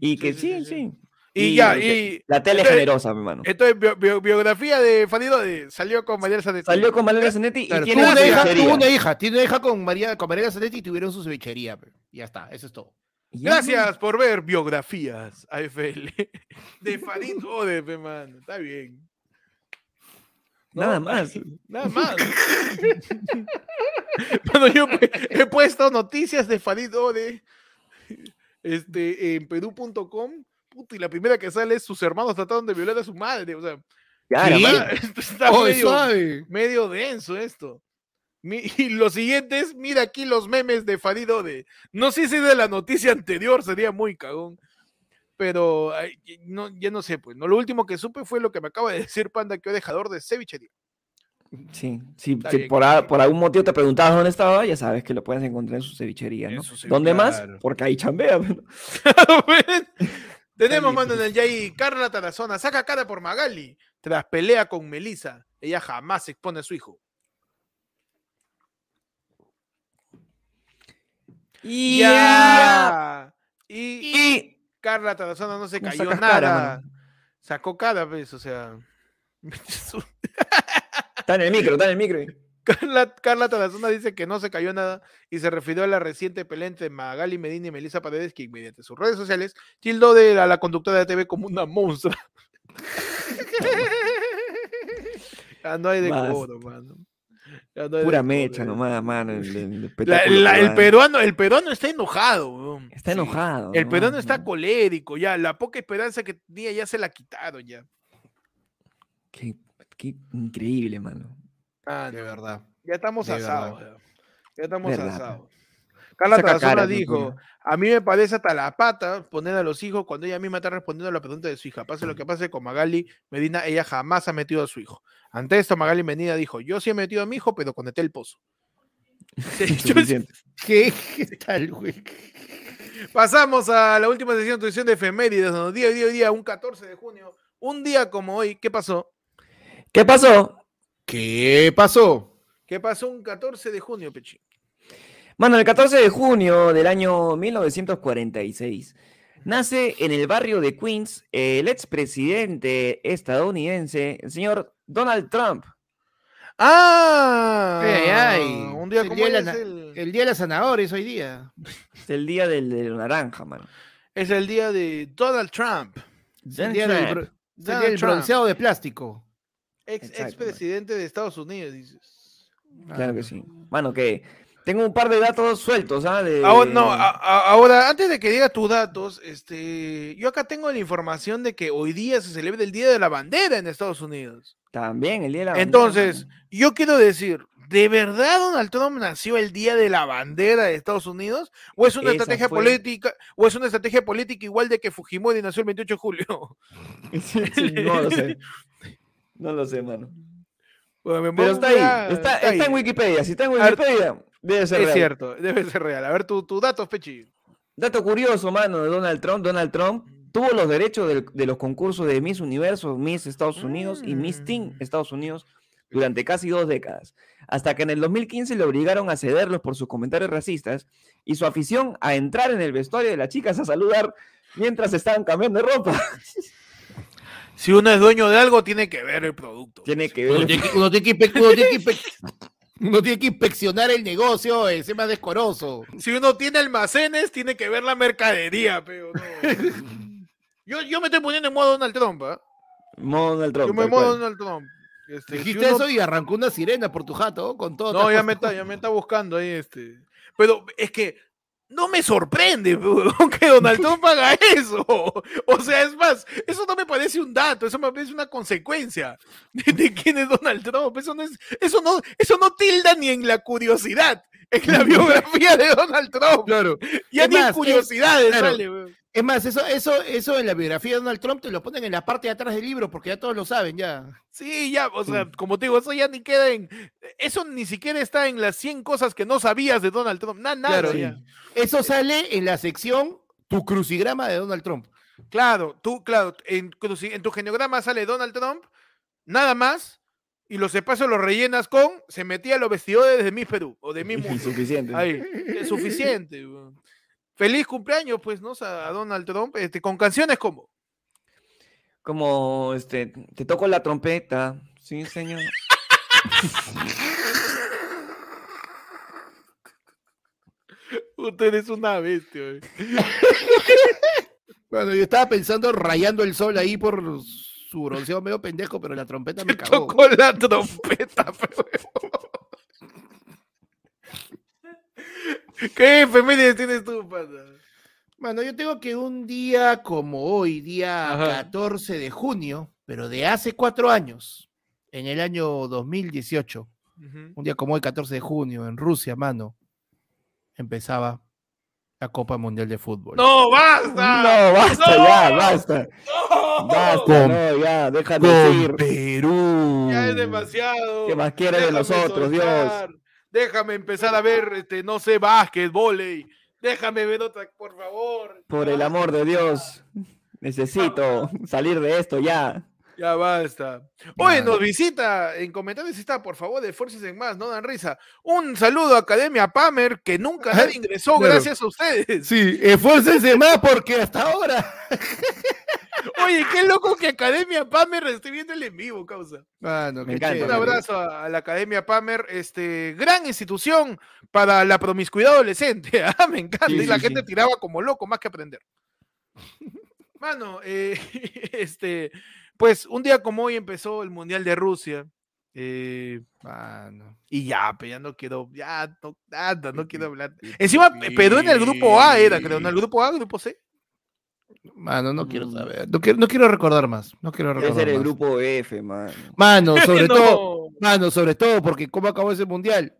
Y que sí, sí. Y, ya, y La tele entonces- generosa, mi hermano. entonces bio- bio- biografía de Fadido de salió con Mariela Zanetti. Salió con Mariela Zanetti Claro, y tiene una hija, tuvo una hija, tiene una hija con María, con María Zanetti y tuvieron su cevichería. ya está, eso es todo. Gracias por ver biografías AFL de Farid Ode, pe, mano. Está bien. Nada más. Nada más. bueno, yo he- he puesto noticias de Farid Ode este, en perú.com. puta, Y la primera que sale es sus hermanos trataron de violar a su madre. O sea, esto está Oh, medio, suave. medio denso esto. Mi- Y los siguientes, mira aquí los memes de Farid Ode. No sé si de la noticia anterior sería muy cagón. Pero ay, no, ya no sé, pues. No, lo último que supe fue lo que me acaba de decir Panda, que es dejador de cevichería. Sí, si bien, por, a- por algún motivo te preguntabas dónde estaba, ya sabes que lo puedes encontrar en su cevichería, ¿no? Cevi- ¿Dónde más? claro. Porque ahí chambea. ¿no? Tenemos, mano, en el Yay Carla Tarazona. Saca cara por Magali. Tras pelea con Melissa. Ella jamás expone a su hijo. Y, Ya. Y, y Carla Tarazona no se ¿Cómo cayó nada. cara? Sacó cara, pues, o sea. está en el micro, está en el micro. Carla, Carla Tarazona dice que no se cayó nada y se refirió a la reciente pelea entre Magali Medina y Melissa Paredes, que mediante sus redes sociales tildó de a la conductora de TV como una monstrua. ya no hay decoro, mano. No Pura mecha nomás, mano. El, el La- espectáculo la- el, peruano. el peruano está enojado. Está Sí. enojado. El ¿no? peruano está No. colérico, ya. La poca esperanza que tenía ya se la quitaron, ya. Qué, qué increíble, mano. Ah, De no. verdad. Ya estamos De asados. verdad. Ya, estamos Verdad. asados. Carla Tarazona dijo, a mí me parece hasta la pata poner a los hijos cuando ella misma está respondiendo a la pregunta de su hija. Pase lo que pase con Magali Medina, ella jamás ha metido a su hijo. Ante esto, Magali Medina dijo, yo sí he metido a mi hijo, pero conecté el pozo. Yo-. ¿Qué, ¿Qué tal, güey? Pasamos a la última sesión de edición de efemérides, donde día, día, día, un 14 de junio, un día como hoy, ¿qué pasó? ¿Qué pasó? ¿Qué pasó? ¿Qué pasó un 14 de junio, Pechi? Mano, el 14 de junio del año 1946 nace en el barrio de Queens el expresidente estadounidense, el señor Donald Trump. ¡Ah! Ay, ay, Un día el como día hoy es el, El día de las zanahorias hoy día. Es el día del, naranja, mano. es el día de Donald Trump. Es el día del, Trump. bro- es el día Donald del Trump, bronceado de plástico. Ex, Exacto, expresidente de Estados Unidos, dices. Claro que sí. Mano, que tengo un par de datos sueltos, ¿ah? De... Ahora, no, a- a- ahora, antes de que diga tus datos, este, yo acá tengo la información de que hoy día se celebra el Día de la Bandera en Estados Unidos. También el día de la bandera, Entonces, yo quiero decir, ¿de verdad Donald Trump nació el Día de la Bandera de Estados Unidos? ¿O es una Esa estrategia fue- política, o es una estrategia política igual de que Fujimori nació el 28 de julio? Sí, sí, no lo sé. No lo sé, mano. Bueno, me Pero está ahí, está, está ahí. en Wikipedia. Si está en ver, Wikipedia, debe ser Es real. cierto, debe ser real. A ver, tu, tu datos, Pechi. Dato curioso, mano, de Donald Trump. Donald Trump tuvo los derechos del- de los concursos de Miss Universo, Miss Estados Unidos y Miss Teen Mm. Estados Unidos durante casi dos décadas, hasta que en el 2015 le obligaron a cederlos por sus comentarios racistas y su afición a entrar en el vestuario de las chicas a saludar mientras estaban cambiando de ropa. Si uno es dueño de algo, tiene que ver el producto. Tiene que Uno ver. tiene que, uno tiene que inpe- uno tiene que inpe- uno tiene que inspeccionar el negocio, ese más decoroso. Si uno tiene almacenes, tiene que ver la mercadería, pero no. Yo, yo me estoy poniendo en modo Donald Trump, ¿ah? Donald Trump. Yo me modo. Donald Trump. Este, si Dijiste uno- eso y arrancó una sirena por tu jato, con todo. No, ya me, está, ya me está buscando ahí este. Pero es que no me sorprende que Donald Trump haga eso. O sea, es más, eso no me parece un dato, eso me parece una consecuencia de, de quién es Donald Trump. Eso no es, eso no, eso no tilda ni en la curiosidad, en la biografía de Donald Trump. Claro. Ya Es ni es- curiosidades claro. sale. Es más, eso, eso, eso en la biografía de Donald Trump te lo ponen en la parte de atrás del libro, porque ya todos lo saben, ya. Sí, ya, o sea, como te digo, eso ya ni queda en. Eso ni siquiera está en las 100 cosas que no sabías de Donald Trump. Na- nada, Claro, ya. Eso sale en la sección Tu crucigrama de Donald Trump. Claro, tú, claro, en, en tu genograma sale Donald Trump, nada más, y los espacios los rellenas con, se metía los vestidores de mi Perú, o de mi mundo. Suficiente. Ahí, es suficiente. Feliz cumpleaños, pues, ¿no? A Donald Trump, este, con canciones como. Como, este, te toco la trompeta. Sí, señor. Usted es una bestia. Bueno, yo estaba pensando rayando el sol ahí por su bronceado medio pendejo, pero la trompeta me cagó. tocó la trompeta. ¿Qué efemérides tienes tú, pata? Bueno, yo tengo que un día como hoy, día Ajá. 14 de junio, pero de hace cuatro años, en el año 2018, un día como hoy, 14 de junio, en Rusia, mano, empezaba la Copa Mundial de Fútbol. ¡No, basta! No, basta ¡No! ya, basta. ¡No! Basta, Con- no, ya, deja de Con decir. Perú. ya es demasiado. ¿Qué más quiere de nosotros, Dios? Déjame empezar a ver, este, no sé, básquet, volei. Déjame ver otra, por favor. Por el amor de Dios, necesito salir de esto ya. Ya basta. Oye, nos visita en comentarios está, por favor, de Fuerzas en Más, no dan risa. Un saludo a Academia Pamer, que nunca nadie ingresó claro. gracias a ustedes. Sí, esfuércense más porque hasta ahora. Oye, qué loco que Academia Pamer esté viendo el en vivo, causa. Mano, Me encanta, Un abrazo a, a la Academia Pamer, este, gran institución para la promiscuidad adolescente. Ah, me encanta. Sí, y la sí, gente sí. tiraba como loco, más que aprender. Mano, eh, este, pues un día como hoy empezó el Mundial de Rusia. eh, Mano. y ya, pe, ya no quiero, ya, no, nada, no quiero hablar. Encima, Pe- Perú en el grupo A era, creo, ¿no? El grupo A, grupo C. Mano, no quiero Mm. saber. No quiero, no quiero recordar más. No quiero Debe recordar ser el más. grupo F, man. Mano, sobre No. todo. Mano, sobre todo porque ¿cómo acabó ese mundial?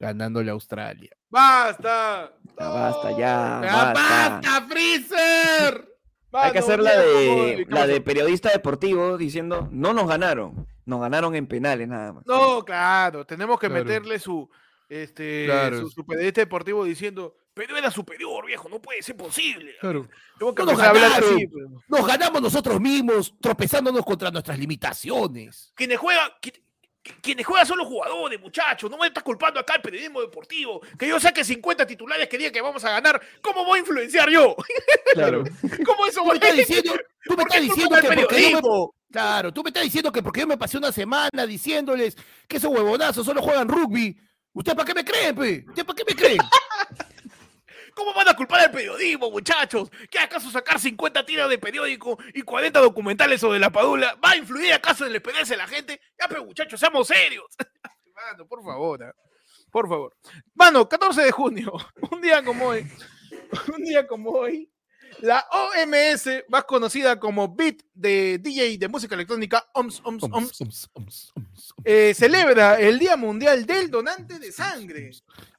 Ganándole a Australia. ¡Basta! Ya basta, ya, ¡Ya basta. basta, Freezer! Hay que hacer la de, hoy, ¿qué la de periodista deportivo diciendo, no nos ganaron, nos ganaron en penales nada más. No, claro, tenemos que Claro. meterle su, este, Claro. su, su periodista deportivo diciendo, pero era superior, viejo, no puede ser posible. Claro. Tengo que No nos ganaron. así. Nos ganamos nosotros mismos, tropezándonos contra nuestras limitaciones. Quienes juegan, quienes juegan son los jugadores, muchachos. No me estás culpando acá el periodismo deportivo. Que yo saque 50 titulares que digan que vamos a ganar. ¿Cómo voy a influenciar yo? Claro. ¿Cómo eso estás diciendo, tú me ¿Por qué estás diciendo al que porque yo me? Claro, tú me estás diciendo que porque yo me pasé una semana diciéndoles que esos huevonazos solo juegan rugby. ¿Ustedes para qué me creen, pe? ¿Ustedes para qué me creen? ¿Cómo van a culpar al periodismo, muchachos? ¿Qué acaso sacar 50 tiras de periódico y 40 documentales sobre la padula? ¿Va a influir acaso en la experiencia de la gente? Ya, pero muchachos, seamos serios. Mano, por favor. ah. Por favor. Mano, 14 de junio, un día como hoy, un día como hoy, la OMS, más conocida como Beat de DJ de música electrónica, OMS, OMS, OMS, Oms, oms, oms, oms. eh, celebra el Día Mundial del Donante de Sangre.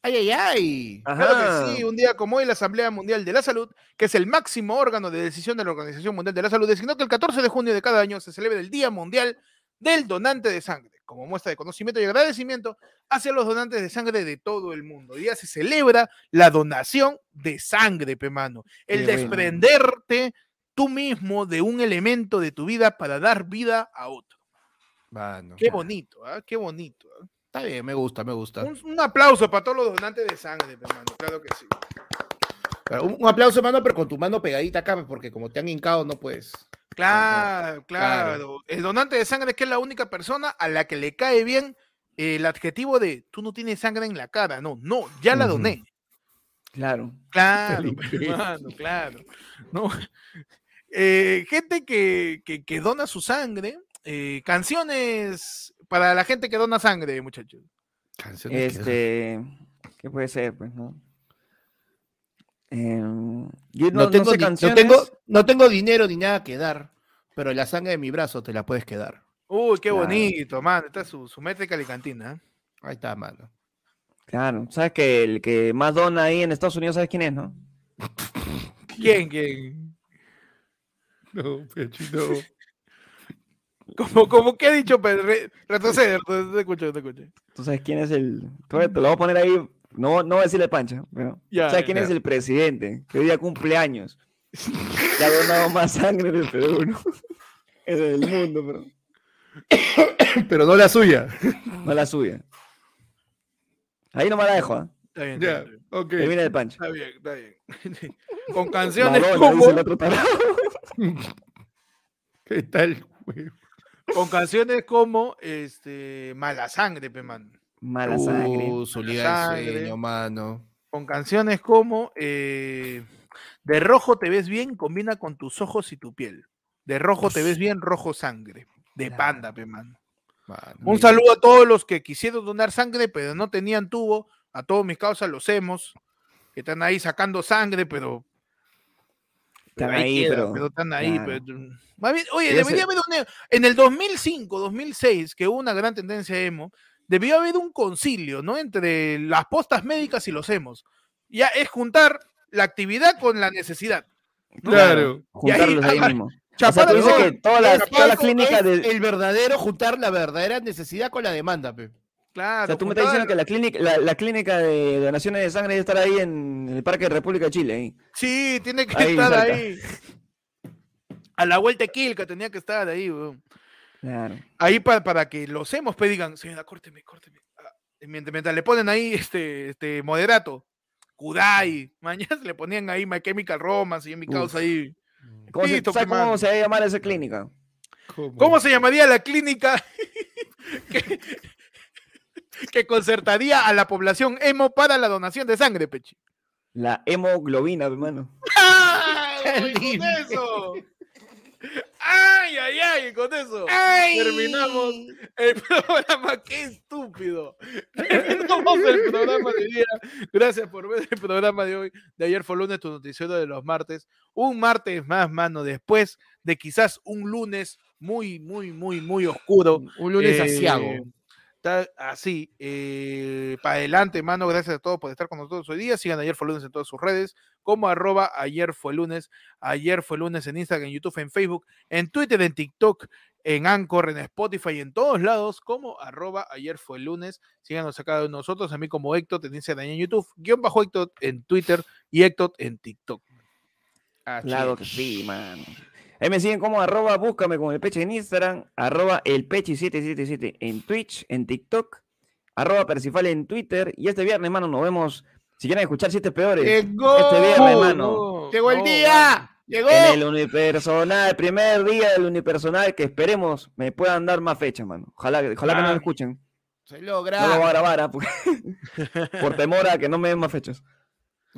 Ay, ay, ay. Ajá. Claro que sí, un día como hoy la Asamblea Mundial de la Salud, que es el máximo órgano de decisión de la Organización Mundial de la Salud, designó que el 14 de junio de cada año se celebra el Día Mundial del Donante de Sangre, como muestra de conocimiento y agradecimiento hacia los donantes de sangre de todo el mundo. Hoy día se celebra la donación de sangre, pemano, el Qué bueno. desprenderte tú mismo de un elemento de tu vida para dar vida a otro. Qué bonito, ¿ah? Qué bonito. ¿ah? Está bien, me gusta, me gusta. Un, un aplauso para todos los donantes de sangre, hermano. Claro que sí. Un, un aplauso, mano, pero con tu mano pegadita acá, porque como te han hincado, no puedes. Claro, claro. claro. El donante de sangre es que es la única persona a la que le cae bien el adjetivo de tú no tienes sangre en la cara. No, no, ya la doné. Claro. Claro, hermano, claro. No. Eh, gente que, que, que dona su sangre. eh, canciones para la gente que dona sangre, muchachos. Canciones que- Este, ¿qué puede ser, pues, no? Em, yo No, no, tengo, sé no, tengo, no tengo dinero ni nada que dar, pero la sangre de mi brazo te la puedes quedar. Uy, qué Claro. bonito, man. Esta es su, su métrica alicantina. ¿eh? Ahí está, mano. Claro, sabes que el que más dona ahí en Estados Unidos, ¿sabes quién es, no? ¿Quién, quién? No, no. Como, como que ha dicho, pero re- retrocede, retrocede, te escucho, te escucho. ¿Tú sabes quién es el...? Te lo voy a poner ahí, no, no voy a decirle Pancha, pero... Ya, ¿Sabes quién ya. es el presidente? Que hoy día cumple años. Que ha donado más sangre del Perú, ¿no? Es del mundo, pero Pero no la suya. no la suya. Ahí nomás la dejo, ¿ah? Está bien, Ya, está bien, ok. Ahí viene el Pancha. está bien, está bien. Con canciones Madonna, como, dice el otro. ¿Qué tal, güey? con canciones como este Mala Sangre, pe, Mala sangre. Uh, su liga de Sangre. sueño, mano. Con canciones como eh, De rojo te ves bien, combina con tus ojos y tu piel. De rojo te ves bien, rojo sangre. De Claro. panda, pe, man. Mano. Un saludo a todos los que quisieron donar sangre, pero no tenían tubo. A todos mis causas los hemos, que están ahí sacando sangre, pero. Están ahí, queda, pero- están ahí. claro. pero- Más bien, oye, debería haber un. En el 2005, 2006, que hubo una gran tendencia emo, debió haber un concilio, ¿no? Entre las postas médicas y los hemos. Ya es juntar la actividad con la necesidad. ¿no? Claro. Ahí Juntarlos ahí hagan- mismo. O sea, tú dices que todas las, todas clínicas el verdadero juntar la verdadera necesidad con la demanda, pe. Claro. O sea, tú me estás diciendo que la clínica, la, la clínica de donaciones de sangre debe estar ahí en el Parque de República de Chile. ahí. Sí, tiene que Ahí, estar cerca. ahí. A la vuelta de Quilca tenía que estar ahí, weón. Claro. Ahí para, para que los hemos, pues digan, señora, córteme, córteme. Ah, Mientras, mientras le ponen ahí este, este moderato, Kudai, mañana le ponían ahí My Chemical Romance y en mi causa ahí. ¿Cómo, se, Listo, ¿sabes pues, cómo se va a llamar esa clínica? ¿Cómo se llamaría la clínica que, que concertaría a la población emo para la donación de sangre, Pechi? La hemoglobina, hermano. ¡Ay, con lindo. eso! ¡Ay, ay, ay! Con eso terminamos el programa. ¡Qué estúpido! Terminamos el programa de día. Gracias por ver el programa de hoy. De ayer fue lunes, tu noticiero de los martes. Un martes más, mano, después de quizás un lunes muy, muy, muy, muy oscuro. Un lunes Eh, asiago. Está así, para adelante, mano. Gracias a todos por estar con nosotros hoy día. Sigan ayer fue lunes en todas sus redes, como arroba ayer fue lunes, ayer fue lunes en Instagram, en YouTube, en Facebook, en Twitter, en TikTok, en Anchor, en Spotify, en todos lados, como arroba ayer fue lunes. Síganos a cada uno de nosotros, a mí como Héctor, en Instagram y en YouTube, guion bajo Héctor en Twitter y Héctor en TikTok. Claro que sí, mano. Ahí me siguen como arroba, búscame con el peche en Instagram, arroba el peche777 en Twitch, en TikTok, arroba Percifal en Twitter. Y este viernes, mano, nos vemos. Si quieren escuchar siete peores, ¡Llegó! este viernes, No, mano, no, ¡Llegó el día! ¡Llegó! en el unipersonal, primer día del unipersonal, que esperemos me puedan dar más fechas, mano. Ojalá, que- ojalá que no me escuchen. Se No lo voy a logra. grabar, porque- por temor a que no me den más fechas.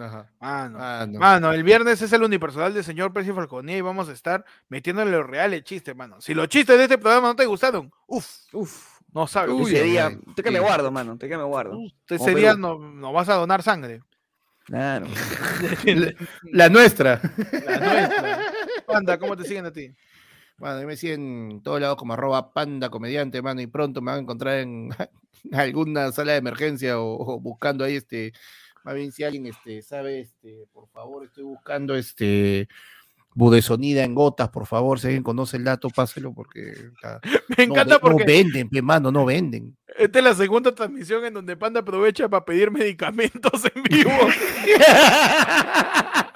Ajá. Mano. Ah, no. Mano, el viernes es el unipersonal del señor Percy Falconía y vamos a estar metiéndole los reales chistes, mano. Si los chistes de este programa no te gustaron, uff, Uf, no sabes. Uy, ese día, te que me guardo, mano, te que me guardo. Ese Como día Perú. no, no vas a donar sangre. Claro. La nuestra. La nuestra. Panda, ¿cómo te siguen a ti? Bueno, me siguen en todos lados como arroba panda comediante, mano, y pronto me van a encontrar en alguna sala de emergencia o, o buscando ahí este, más bien si alguien este, sabe, este, por favor, estoy buscando este budesonida en gotas, por favor, si alguien conoce el dato, páselo porque Me no, encanta no porque venden, pe, mano, no venden. esta es la segunda transmisión en donde Panda aprovecha para pedir medicamentos en vivo.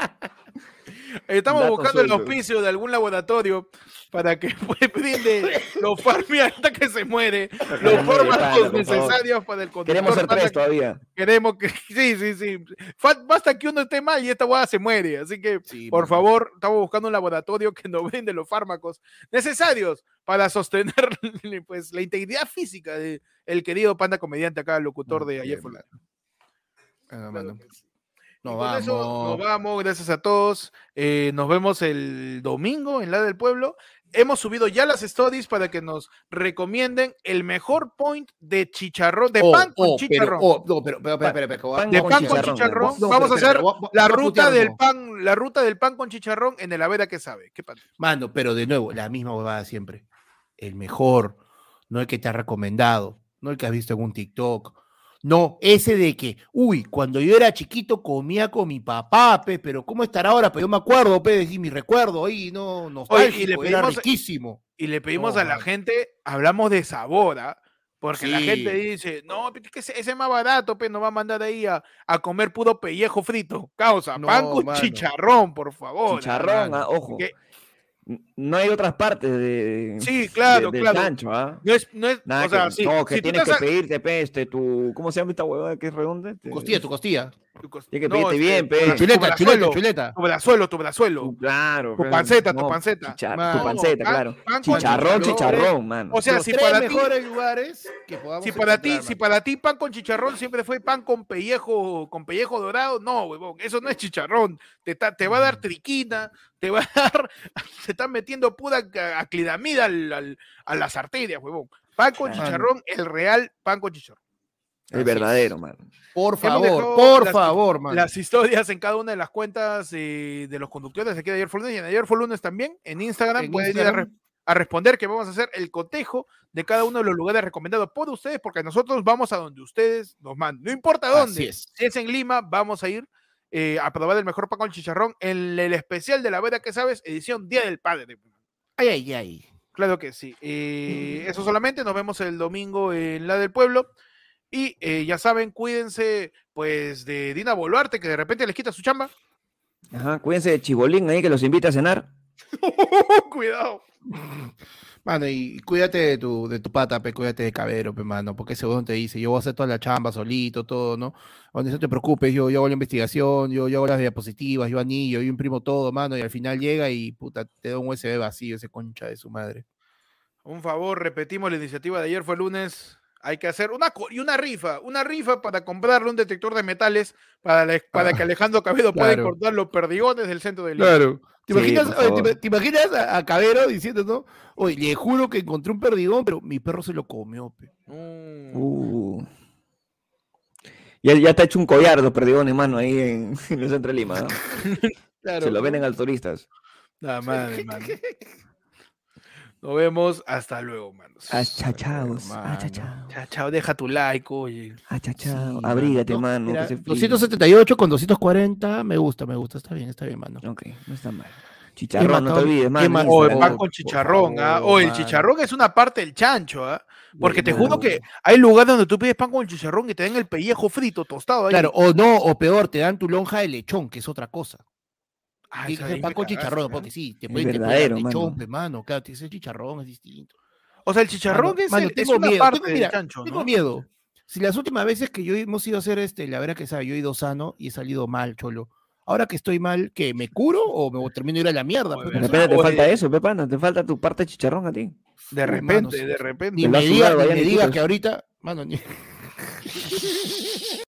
Estamos Dato buscando el auspicio de algún laboratorio para que pues, brinde los farmia hasta que se muere, los fármacos necesarios para el conductor. Queremos ser tres todavía. Queremos que. Sí, sí, sí. Basta que uno esté mal y esta hueá se muere. Así que, Sí, por favor, estamos buscando un laboratorio que nos brinde los fármacos necesarios para sostener pues, la integridad física del el querido panda comediante acá, locutor de ayer. Mano. Ah, Claro. Nos con eso vamos. nos vamos, gracias a todos. Eh, nos vemos el domingo en la del pueblo. Hemos subido ya las stories para que nos recomienden el mejor point de chicharrón, de Oh, pan con oh, pero- chicharrón. oh, no, pero, pero, Pan de con pan con chicharrón. No, Vamos a pero, hacer pero, la ruta del pan, la ruta del pan con chicharrón en el Avera que sabe. ¿Qué? Mano, pero de nuevo, la misma huevada siempre. El mejor, no el que te ha recomendado, no el que has visto en un TikTok. No, ese de que, uy, cuando yo era chiquito comía con mi papá, pe, pero ¿cómo estará ahora? Pero yo me acuerdo, pe, decir mi recuerdo ahí, no, nostálgico, le era pedimos- riquísimo. Y le pedimos No, a la gente, hablamos de sabor, ¿ah? Porque la gente dice, no, que ese, es más barato, pero no va a mandar ahí a, a comer puro pellejo frito. Causa, pan No, con mano. chicharrón, por favor. Chicharrón, ah, ojo. Que- No hay otras partes de, Sí, claro, de- claro. chancho, ¿ah? No es, no es, Nada o sea, que, sí, no, que si tienes que has- pedirte, pe, este, tu, ¿cómo se llama esta huevada que es redonda? Este, Tu costilla, tu costilla. Tienes que no, pedirte bien, pe. bra- Tu tu Chuleta, chuleta, brazuelo, chuleta. Tu brazuelo, tu brazuelo. tu- claro. Tu panceta, tu panceta. tu panceta, pan- claro. pan con Chicharrón, chicharrón. chicharrón, mano. O sea, Los si tres para ti, mejores lugares que podamos si para ti, encontrar, si mano. para ti pan con chicharrón siempre fue pan con pellejo, con pellejo dorado, no, huevón, eso no es chicharrón. Te, ta- te va a dar triquina, te va a dar, se están metiendo pura aclidamida al- al- a las arterias, huevón. Pan con Claro. chicharrón, el real pan con chicharrón. El verdadero, mano. Por favor, por las- favor, mano. Las historias en cada una de las cuentas eh, de los conductores aquí de ayer fue lunes y en ayer fue lunes también en Instagram En pueden ir a, Instagram. re- a responder que vamos a hacer el cotejo de cada uno de los lugares recomendados por ustedes porque nosotros vamos a donde ustedes nos manden. No importa Así dónde. es. Si es en Lima, vamos a ir eh, a probar el mejor pan con chicharrón en el especial de la vera que sabes, edición Día del Padre. Ay, ay, ay. Claro que sí. Eh, eso solamente, nos vemos el domingo en la del pueblo. Y eh, ya saben, cuídense pues de Dina Boluarte, que de repente les quita su chamba. Ajá, cuídense de Chibolín ahí que los invita a cenar. Cuidado. Mano, y cuídate de tu, de tu pata, pe, cuídate de Cabero, pe, mano, porque ese te dice, yo voy a hacer toda la chamba solito, todo, ¿no? Donde no te preocupes, yo, yo hago la investigación, yo, yo hago las diapositivas, yo anillo, yo imprimo todo, mano, y al final llega y, puta, te da un USB vacío ese concha de su madre. Un favor, repetimos, la iniciativa de ayer fue lunes. Hay que hacer una, y una rifa, una rifa para comprarle un detector de metales para, la- para que Ah, Alejandro Cabedo pueda claro. encontrar los perdigones del centro del Lima. Claro. ¿Te imaginas, por oye, te, favor. ima- te imaginas a, a Cabero diciendo, no? Oye, le juro que encontré un perdigón, pero mi perro se lo comió, pe. Mm. Uh. Ya, ya te ha hecho un collar los perdigones, mano, ahí en, en el centro de Lima. ¿no? Claro. Se lo venden a los turistas. La madre, mano. Nos vemos. Hasta luego, manos. Achachaos, hermano. achachao, Chao, chao. Deja tu like, oye. achachao. Sí, Abrígate, No, mano. mira, que hace frío. 278 con 240, me gusta, me gusta, está bien, está bien, mano. Ok, no está mal. Chicharrón, no te olvides, mano. O el pan con chicharrón, ¿ah? O el chicharrón es una parte del chancho, ¿ah? Porque te juro Bueno. que hay lugares donde tú pides pan con chicharrón y te dan el pellejo frito, tostado ahí. Claro, o no, o peor, te dan tu lonja de lechón, que es otra cosa. Ah, pan con cagaste, chicharrón, porque sí, te Es pueden verdadero, lechón, mano. claro, chicharrón, es distinto. O sea, el chicharrón Mano, es, mano, el- es tengo una miedo, parte tengo- del mira, chancho, Tengo ¿no? miedo. Si las últimas veces que yo hemos ido a hacer este, la verdad que sabe, yo he ido sano y he salido mal, cholo. Ahora que estoy mal, ¿qué? ¿Me curo o me termino de ir a la mierda? Oye, De repente te Oye. falta eso, Pepana, te falta tu parte de chicharrón a ti. De repente, mano, de repente. Ni me digas que ahorita, mano, ni-